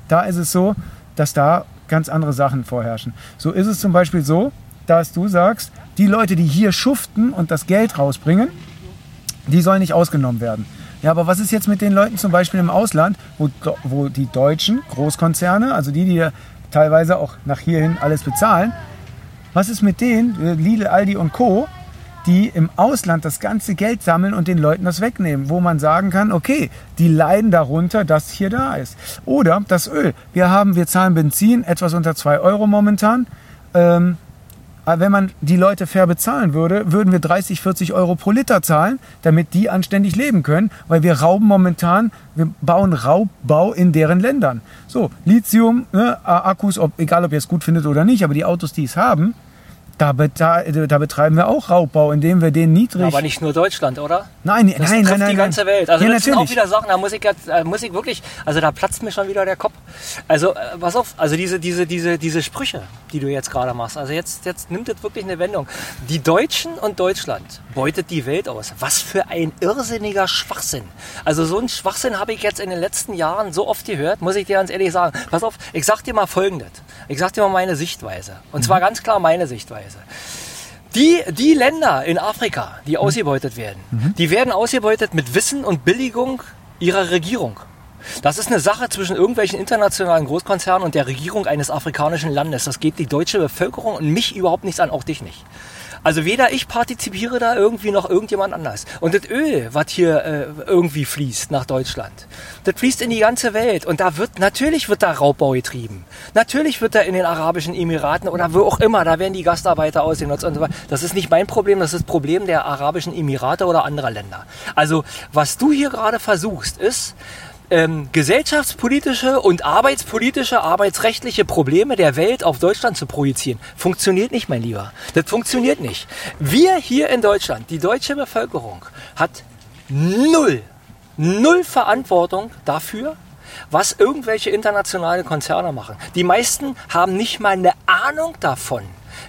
da ist es so, dass da ganz andere Sachen vorherrschen. So ist es zum Beispiel so, dass du sagst, die Leute, die hier schuften und das Geld rausbringen, die sollen nicht ausgenommen werden. Ja, aber was ist jetzt mit den Leuten zum Beispiel im Ausland, wo, wo die deutschen Großkonzerne, also die, die teilweise auch nach hierhin alles bezahlen, was ist mit denen, Lidl, Aldi und Co., die im Ausland das ganze Geld sammeln und den Leuten das wegnehmen, wo man sagen kann, okay, die leiden darunter, dass hier da ist. Oder das Öl. Wir haben, wir zahlen Benzin etwas unter 2 Euro momentan. Ähm, wenn man die Leute fair bezahlen würde, würden wir 30, 40 Euro pro Liter zahlen, damit die anständig leben können, weil wir rauben momentan, wir bauen Raubbau in deren Ländern. So, Lithium, ne, Akkus, ob, egal ob ihr es gut findet oder nicht, aber die Autos, die es haben, da, da, da, betreiben wir auch Raubbau, indem wir den niedrig. Aber nicht nur Deutschland, oder? Nein, das nein, nein, nein. die ganze Welt. Also ja, das natürlich. sind auch wieder Sachen, da muss ich, da muss ich wirklich, also da platzt mir schon wieder der Kopf. Also äh, pass auf, also diese, diese, diese, diese Sprüche, die du jetzt gerade machst, also jetzt, jetzt nimmt das wirklich eine Wendung. Die Deutschen und Deutschland beutet die Welt aus. Was für ein irrsinniger Schwachsinn. Also so einen Schwachsinn habe ich jetzt in den letzten Jahren so oft gehört, muss ich dir ganz ehrlich sagen. Pass auf, ich sag dir mal Folgendes. Ich sag dir mal meine Sichtweise. Und zwar ganz klar meine Sichtweise. Die, die Länder in Afrika, die ausgebeutet werden, die werden ausgebeutet mit Wissen und Billigung ihrer Regierung. Das ist eine Sache zwischen irgendwelchen internationalen Großkonzernen und der Regierung eines afrikanischen Landes. Das geht die deutsche Bevölkerung und mich überhaupt nichts an, auch dich nicht. Also weder ich partizipiere da irgendwie noch irgendjemand anders. Und das Öl, was hier äh, irgendwie fließt nach Deutschland, das fließt in die ganze Welt. Und da wird, natürlich wird da Raubbau getrieben. Natürlich wird da in den Arabischen Emiraten oder wo auch immer, da werden die Gastarbeiter ausgenutzt und so weiter. Das ist nicht mein Problem, das ist das Problem der Arabischen Emirate oder anderer Länder. Also was du hier gerade versuchst, ist, ähm, gesellschaftspolitische und arbeitspolitische, arbeitsrechtliche Probleme der Welt auf Deutschland zu projizieren. Funktioniert nicht, mein Lieber. Das funktioniert nicht. Wir hier in Deutschland, die deutsche Bevölkerung, hat null, null Verantwortung dafür, was irgendwelche internationale Konzerne machen. Die meisten haben nicht mal eine Ahnung davon,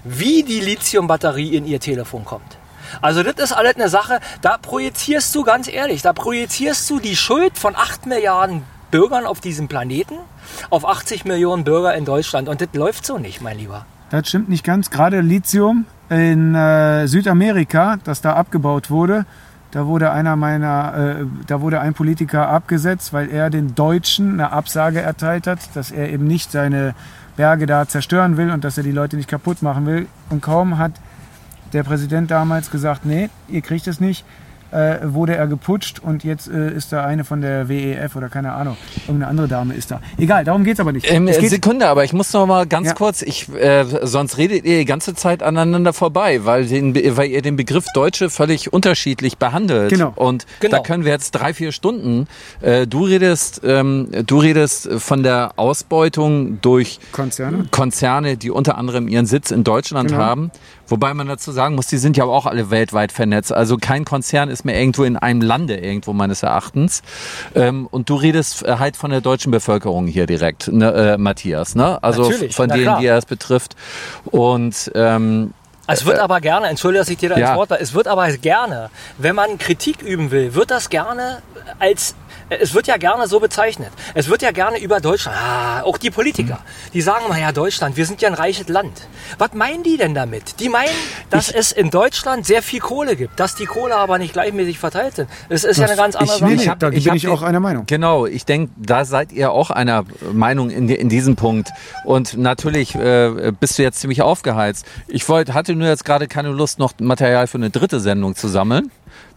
wie die Lithiumbatterie in ihr Telefon kommt. Also das ist alles eine Sache, da projizierst du ganz ehrlich, da projizierst du die Schuld von 8 Milliarden Bürgern auf diesem Planeten auf 80 Millionen Bürger in Deutschland. Und das läuft so nicht, mein Lieber. Das stimmt nicht ganz. Gerade Lithium in äh, Südamerika, das da abgebaut wurde, da wurde einer meiner, äh, da wurde ein Politiker abgesetzt, weil er den Deutschen eine Absage erteilt hat, dass er eben nicht seine Berge da zerstören will und dass er die Leute nicht kaputt machen will. Und kaum hat der Präsident damals gesagt, nee, ihr kriegt es nicht, äh, wurde er geputscht und jetzt äh, ist da eine von der WEF oder keine Ahnung, irgendeine andere Dame ist da. Egal, darum geht es aber nicht. Ähm, es geht, Sekunde, aber ich muss noch mal ganz Ja. kurz, ich, äh, sonst redet ihr die ganze Zeit aneinander vorbei, weil, den, weil ihr den Begriff Deutsche völlig unterschiedlich behandelt. Genau. Und Genau. da können wir jetzt drei, vier Stunden, äh, du redest, ähm, du redest von der Ausbeutung durch Konzerne. Konzerne, die unter anderem ihren Sitz in Deutschland Genau. haben. Wobei man dazu sagen muss, die sind ja auch alle weltweit vernetzt. Also kein Konzern ist mehr irgendwo in einem Lande irgendwo meines Erachtens. Ähm, und du redest äh, halt von der deutschen Bevölkerung hier direkt, ne, äh, Matthias. Ne? Also Natürlich, von denen, die es betrifft. Und ähm, Es wird aber gerne, entschuldige, dass ich dir da Ja. ins Wort war, es wird aber gerne, wenn man Kritik üben will, wird das gerne als, es wird ja gerne so bezeichnet. Es wird ja gerne über Deutschland, ah, auch die Politiker, die sagen mal, ja, Deutschland, wir sind ja ein reiches Land. Was meinen die denn damit? Die meinen, dass es in Deutschland sehr viel Kohle gibt, dass die Kohle aber nicht gleichmäßig verteilt sind. Es ist ja eine ganz andere ich, Sache. nee, hab- da ich bin ich auch einer Meinung. Genau, ich denke, da seid ihr auch einer Meinung in, in diesem Punkt. Und natürlich äh, bist du jetzt ziemlich aufgeheizt. Ich wollte, hatte nur jetzt gerade keine Lust, noch Material für eine dritte Sendung zu sammeln.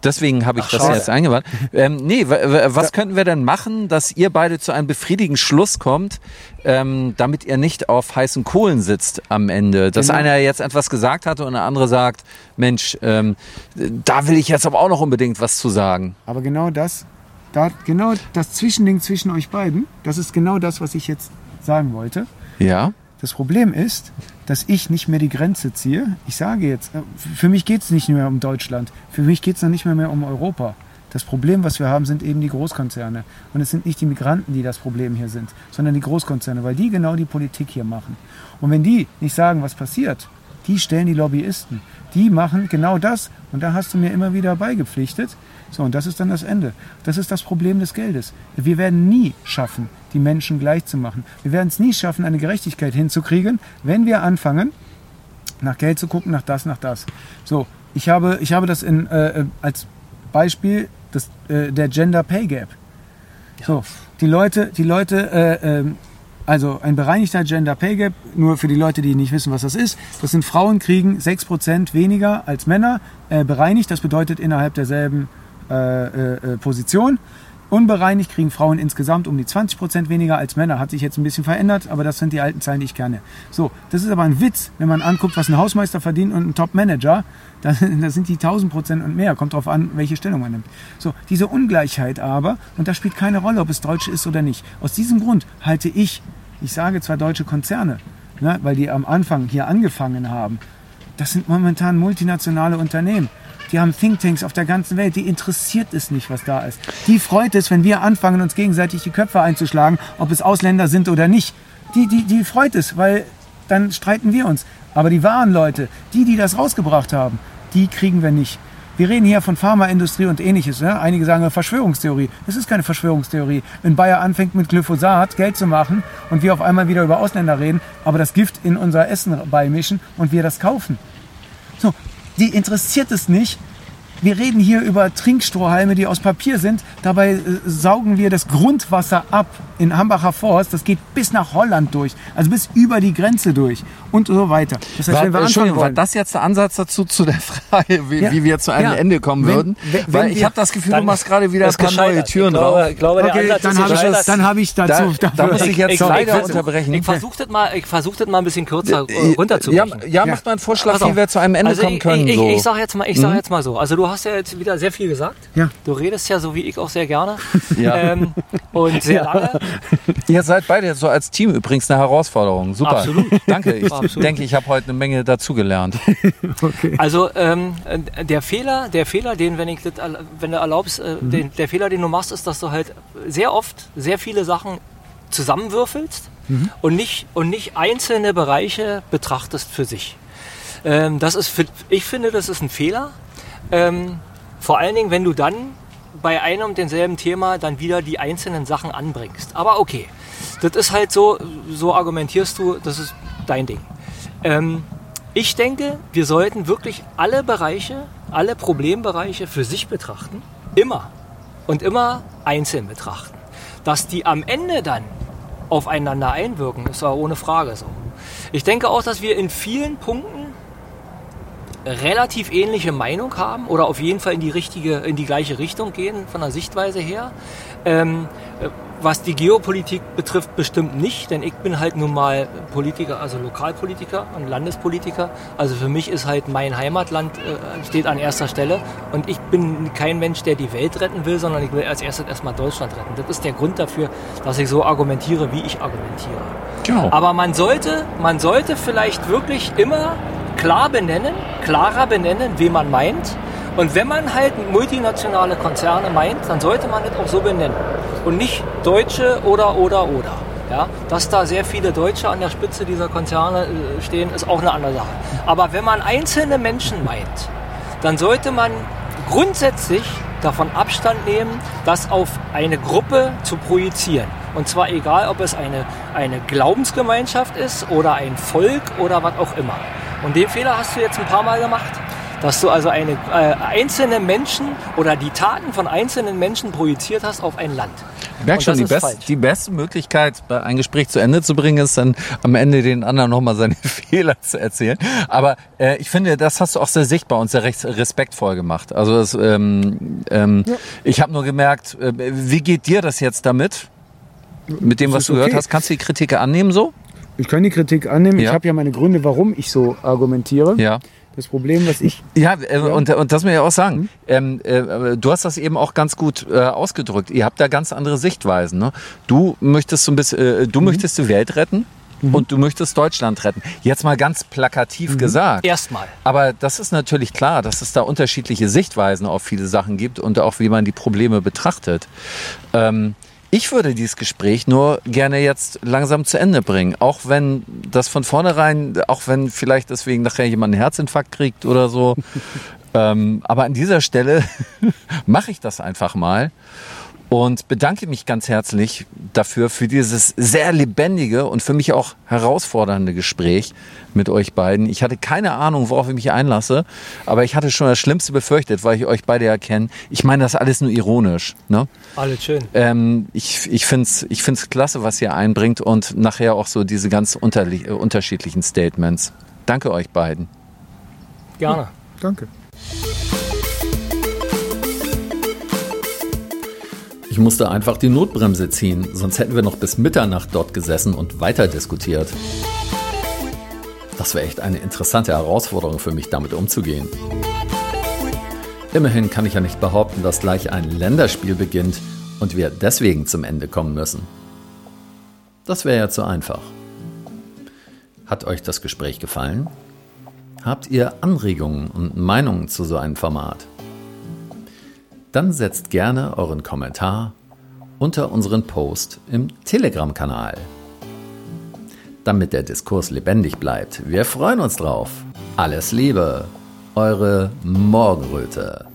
Deswegen habe ich das schade. jetzt eingebaut. Ähm, nee, was könnten wir denn machen, dass ihr beide zu einem befriedigenden Schluss kommt, ähm, damit ihr nicht auf heißen Kohlen sitzt am Ende? Dass Genau. einer jetzt etwas gesagt hatte und der andere sagt, Mensch, ähm, da will ich jetzt aber auch noch unbedingt was zu sagen. Aber genau das, da, genau das Zwischending zwischen euch beiden, das ist genau das, was ich jetzt sagen wollte. Ja? Das Problem ist, dass ich nicht mehr die Grenze ziehe. Ich sage jetzt, äh, für mich geht es nicht mehr um Deutschland. Für mich geht es noch nicht mehr, mehr um Europa. Das Problem, was wir haben, sind eben die Großkonzerne. Und es sind nicht die Migranten, die das Problem hier sind, sondern die Großkonzerne, weil die genau die Politik hier machen. Und wenn die nicht sagen, was passiert, die stellen die Lobbyisten. Die machen genau das. Und da hast du mir immer wieder beigepflichtet. So, und das ist dann das Ende. Das ist das Problem des Geldes. Wir werden nie schaffen, die Menschen gleich zu machen. Wir werden es nie schaffen, eine Gerechtigkeit hinzukriegen, wenn wir anfangen, nach Geld zu gucken, nach das, nach das. So, ich habe, ich habe das in, äh, äh, als Beispiel das, äh, der Gender Pay Gap. So, die Leute, die Leute, äh, ähm, also ein bereinigter Gender Pay Gap, nur für die Leute, die nicht wissen, was das ist, das sind Frauen kriegen 6% weniger als Männer äh, bereinigt, das bedeutet innerhalb derselben äh, äh, äh, Position. Unbereinigt kriegen Frauen insgesamt um die 20% weniger als Männer. Hat sich jetzt ein bisschen verändert, aber das sind die alten Zahlen, die ich kenne. So, das ist aber ein Witz, wenn man anguckt, was ein Hausmeister verdient und ein Top-Manager. Da, sind die 1000% und mehr. Kommt drauf an, welche Stellung man nimmt. So, diese Ungleichheit aber, und das spielt keine Rolle, ob es Deutsche ist oder nicht. Aus diesem Grund halte ich, ich sage zwar deutsche Konzerne, ne, weil die am Anfang hier angefangen haben, das sind momentan multinationale Unternehmen. Die haben Thinktanks auf der ganzen Welt. Die interessiert es nicht, was da ist. Die freut es, wenn wir anfangen, uns gegenseitig die Köpfe einzuschlagen, ob es Ausländer sind oder nicht. Die, die, die freut es, weil dann streiten wir uns. Aber die wahren Leute, die, die das rausgebracht haben, die kriegen wir nicht. Wir reden hier von Pharmaindustrie und ähnliches. Ne? Einige sagen Verschwörungstheorie. Das ist keine Verschwörungstheorie. Wenn Bayer anfängt mit Glyphosat Geld zu machen und wir auf einmal wieder über Ausländer reden, aber das Gift in unser Essen beimischen und wir das kaufen. Die interessiert es nicht, wir reden hier über Trinkstrohhalme, die aus Papier sind. Dabei äh, saugen wir das Grundwasser ab in Hambacher Forst. Das geht bis nach Holland durch, also bis über die Grenze durch und so weiter. Das heißt, war, wenn wir Entschuldigung, war das jetzt der Ansatz dazu zu der Frage, wie, ja. wie wir zu einem ja. Ende kommen wenn, würden? Wenn, wenn Weil ich habe das Gefühl, du machst gerade wieder ein paar neue Türen ich glaube, Ich glaube, okay, dann habe ich, dann hab ich dazu. Da, da muss ich jetzt ich, leider ich, unterbrechen. Ich versuche das mal, ich versuche das mal ein bisschen kürzer runterzubrechen. Ja, ja, macht mal einen Vorschlag, wie wir zu einem Ende also kommen können. Ich, ich, ich sage jetzt mal, ich sage mhm. jetzt mal so. Also du hast ja jetzt wieder sehr viel gesagt. Ja. Du redest ja so wie ich auch sehr gerne. Ja. Ähm, und sehr lange. Ihr seid beide so als Team übrigens eine Herausforderung. Super. Absolut. Danke. Ich Absolut. denke, ich habe heute eine Menge dazugelernt. okay. Also ähm, der Fehler, der Fehler, den, wenn ich das, wenn du erlaubst, äh, mhm. den, der Fehler, den du machst, ist, dass du halt sehr oft sehr viele Sachen zusammenwürfelst mhm. und, nicht, und nicht einzelne Bereiche betrachtest für sich. Ähm, das ist, ich finde, das ist ein Fehler. Ähm, vor allen Dingen, wenn du dann bei einem und denselben Thema dann wieder die einzelnen Sachen anbringst. Aber okay, das ist halt so, so argumentierst du, das ist dein Ding. Ähm, ich denke, wir sollten wirklich alle Bereiche, alle Problembereiche für sich betrachten. Immer. Und immer einzeln betrachten. Dass die am Ende dann aufeinander einwirken, ist ja ohne Frage so. Ich denke auch, dass wir in vielen Punkten relativ ähnliche Meinung haben oder auf jeden Fall in die richtige, in die gleiche Richtung gehen von der Sichtweise her. Ähm, was die Geopolitik betrifft, bestimmt nicht, denn ich bin halt nun mal Politiker, also Lokalpolitiker und Landespolitiker. Also für mich ist halt mein Heimatland äh, steht an erster Stelle und ich bin kein Mensch, der die Welt retten will, sondern ich will als erstes erstmal Deutschland retten. Das ist der Grund dafür, dass ich so argumentiere, wie ich argumentiere. Genau. Aber man sollte, man sollte vielleicht wirklich immer klar benennen, klarer benennen, wen man meint. Und wenn man halt multinationale Konzerne meint, dann sollte man das auch so benennen. Und nicht Deutsche oder, oder, oder. Ja, dass da sehr viele Deutsche an der Spitze dieser Konzerne äh, stehen, ist auch eine andere Sache. Aber wenn man einzelne Menschen meint, dann sollte man grundsätzlich davon Abstand nehmen, das auf eine Gruppe zu projizieren. Und zwar egal, ob es eine, eine Glaubensgemeinschaft ist oder ein Volk oder was auch immer. Und den Fehler hast du jetzt ein paar Mal gemacht. Dass du also eine, äh, einzelne Menschen oder die Taten von einzelnen Menschen projiziert hast auf ein Land. Ich merke schon, die, best, die, beste Möglichkeit, ein Gespräch zu Ende zu bringen, ist dann am Ende den anderen nochmal seine Fehler zu erzählen. Aber äh, ich finde, das hast du auch sehr sichtbar und sehr respektvoll gemacht. Also das, ähm, ähm, ja. ich habe nur gemerkt, äh, wie geht dir das jetzt damit? Mit dem, was du okay. gehört hast, kannst du die Kritik annehmen so? Ich kann die Kritik annehmen. Ja. Ich habe ja meine Gründe, warum ich so argumentiere. Ja. Das Problem, was ich. Ja, äh, ja. Und, und das muss ich auch sagen. Mhm. Ähm, äh, du hast das eben auch ganz gut äh, ausgedrückt. Ihr habt da ganz andere Sichtweisen. Ne? Du möchtest so ein bisschen, äh, du mhm. möchtest die Welt retten. Mhm. Und du möchtest Deutschland retten. Jetzt mal ganz plakativ mhm. gesagt. Erstmal. Aber das ist natürlich klar, dass es da unterschiedliche Sichtweisen auf viele Sachen gibt und auch wie man die Probleme betrachtet. Ähm, ich würde dieses Gespräch nur gerne jetzt langsam zu Ende bringen. Auch wenn das von vornherein, auch wenn vielleicht deswegen nachher jemand einen Herzinfarkt kriegt oder so. ähm, aber an dieser Stelle mache ich das einfach mal und bedanke mich ganz herzlich dafür, für dieses sehr lebendige und für mich auch herausfordernde Gespräch mit euch beiden. Ich hatte keine Ahnung, worauf ich mich einlasse, aber ich hatte schon das Schlimmste befürchtet, weil ich euch beide ja kenne. Ich meine das alles nur ironisch. Ne? Alles schön. Ähm, ich ich finde es ich find's klasse, was ihr einbringt und nachher auch so diese ganz unterschiedlichen Statements. Danke euch beiden. Gerne. Ja, danke. Ich musste einfach die Notbremse ziehen, sonst hätten wir noch bis Mitternacht dort gesessen und weiter diskutiert. Das wäre echt eine interessante Herausforderung für mich, damit umzugehen. Immerhin kann ich ja nicht behaupten, dass gleich ein Länderspiel beginnt und wir deswegen zum Ende kommen müssen. Das wäre ja zu einfach. Hat euch das Gespräch gefallen? Habt ihr Anregungen und Meinungen zu so einem Format? Dann setzt gerne euren Kommentar unter unseren Post im Telegram-Kanal. Damit der Diskurs lebendig bleibt. Wir freuen uns drauf. Alles Liebe, eure Morgenröte.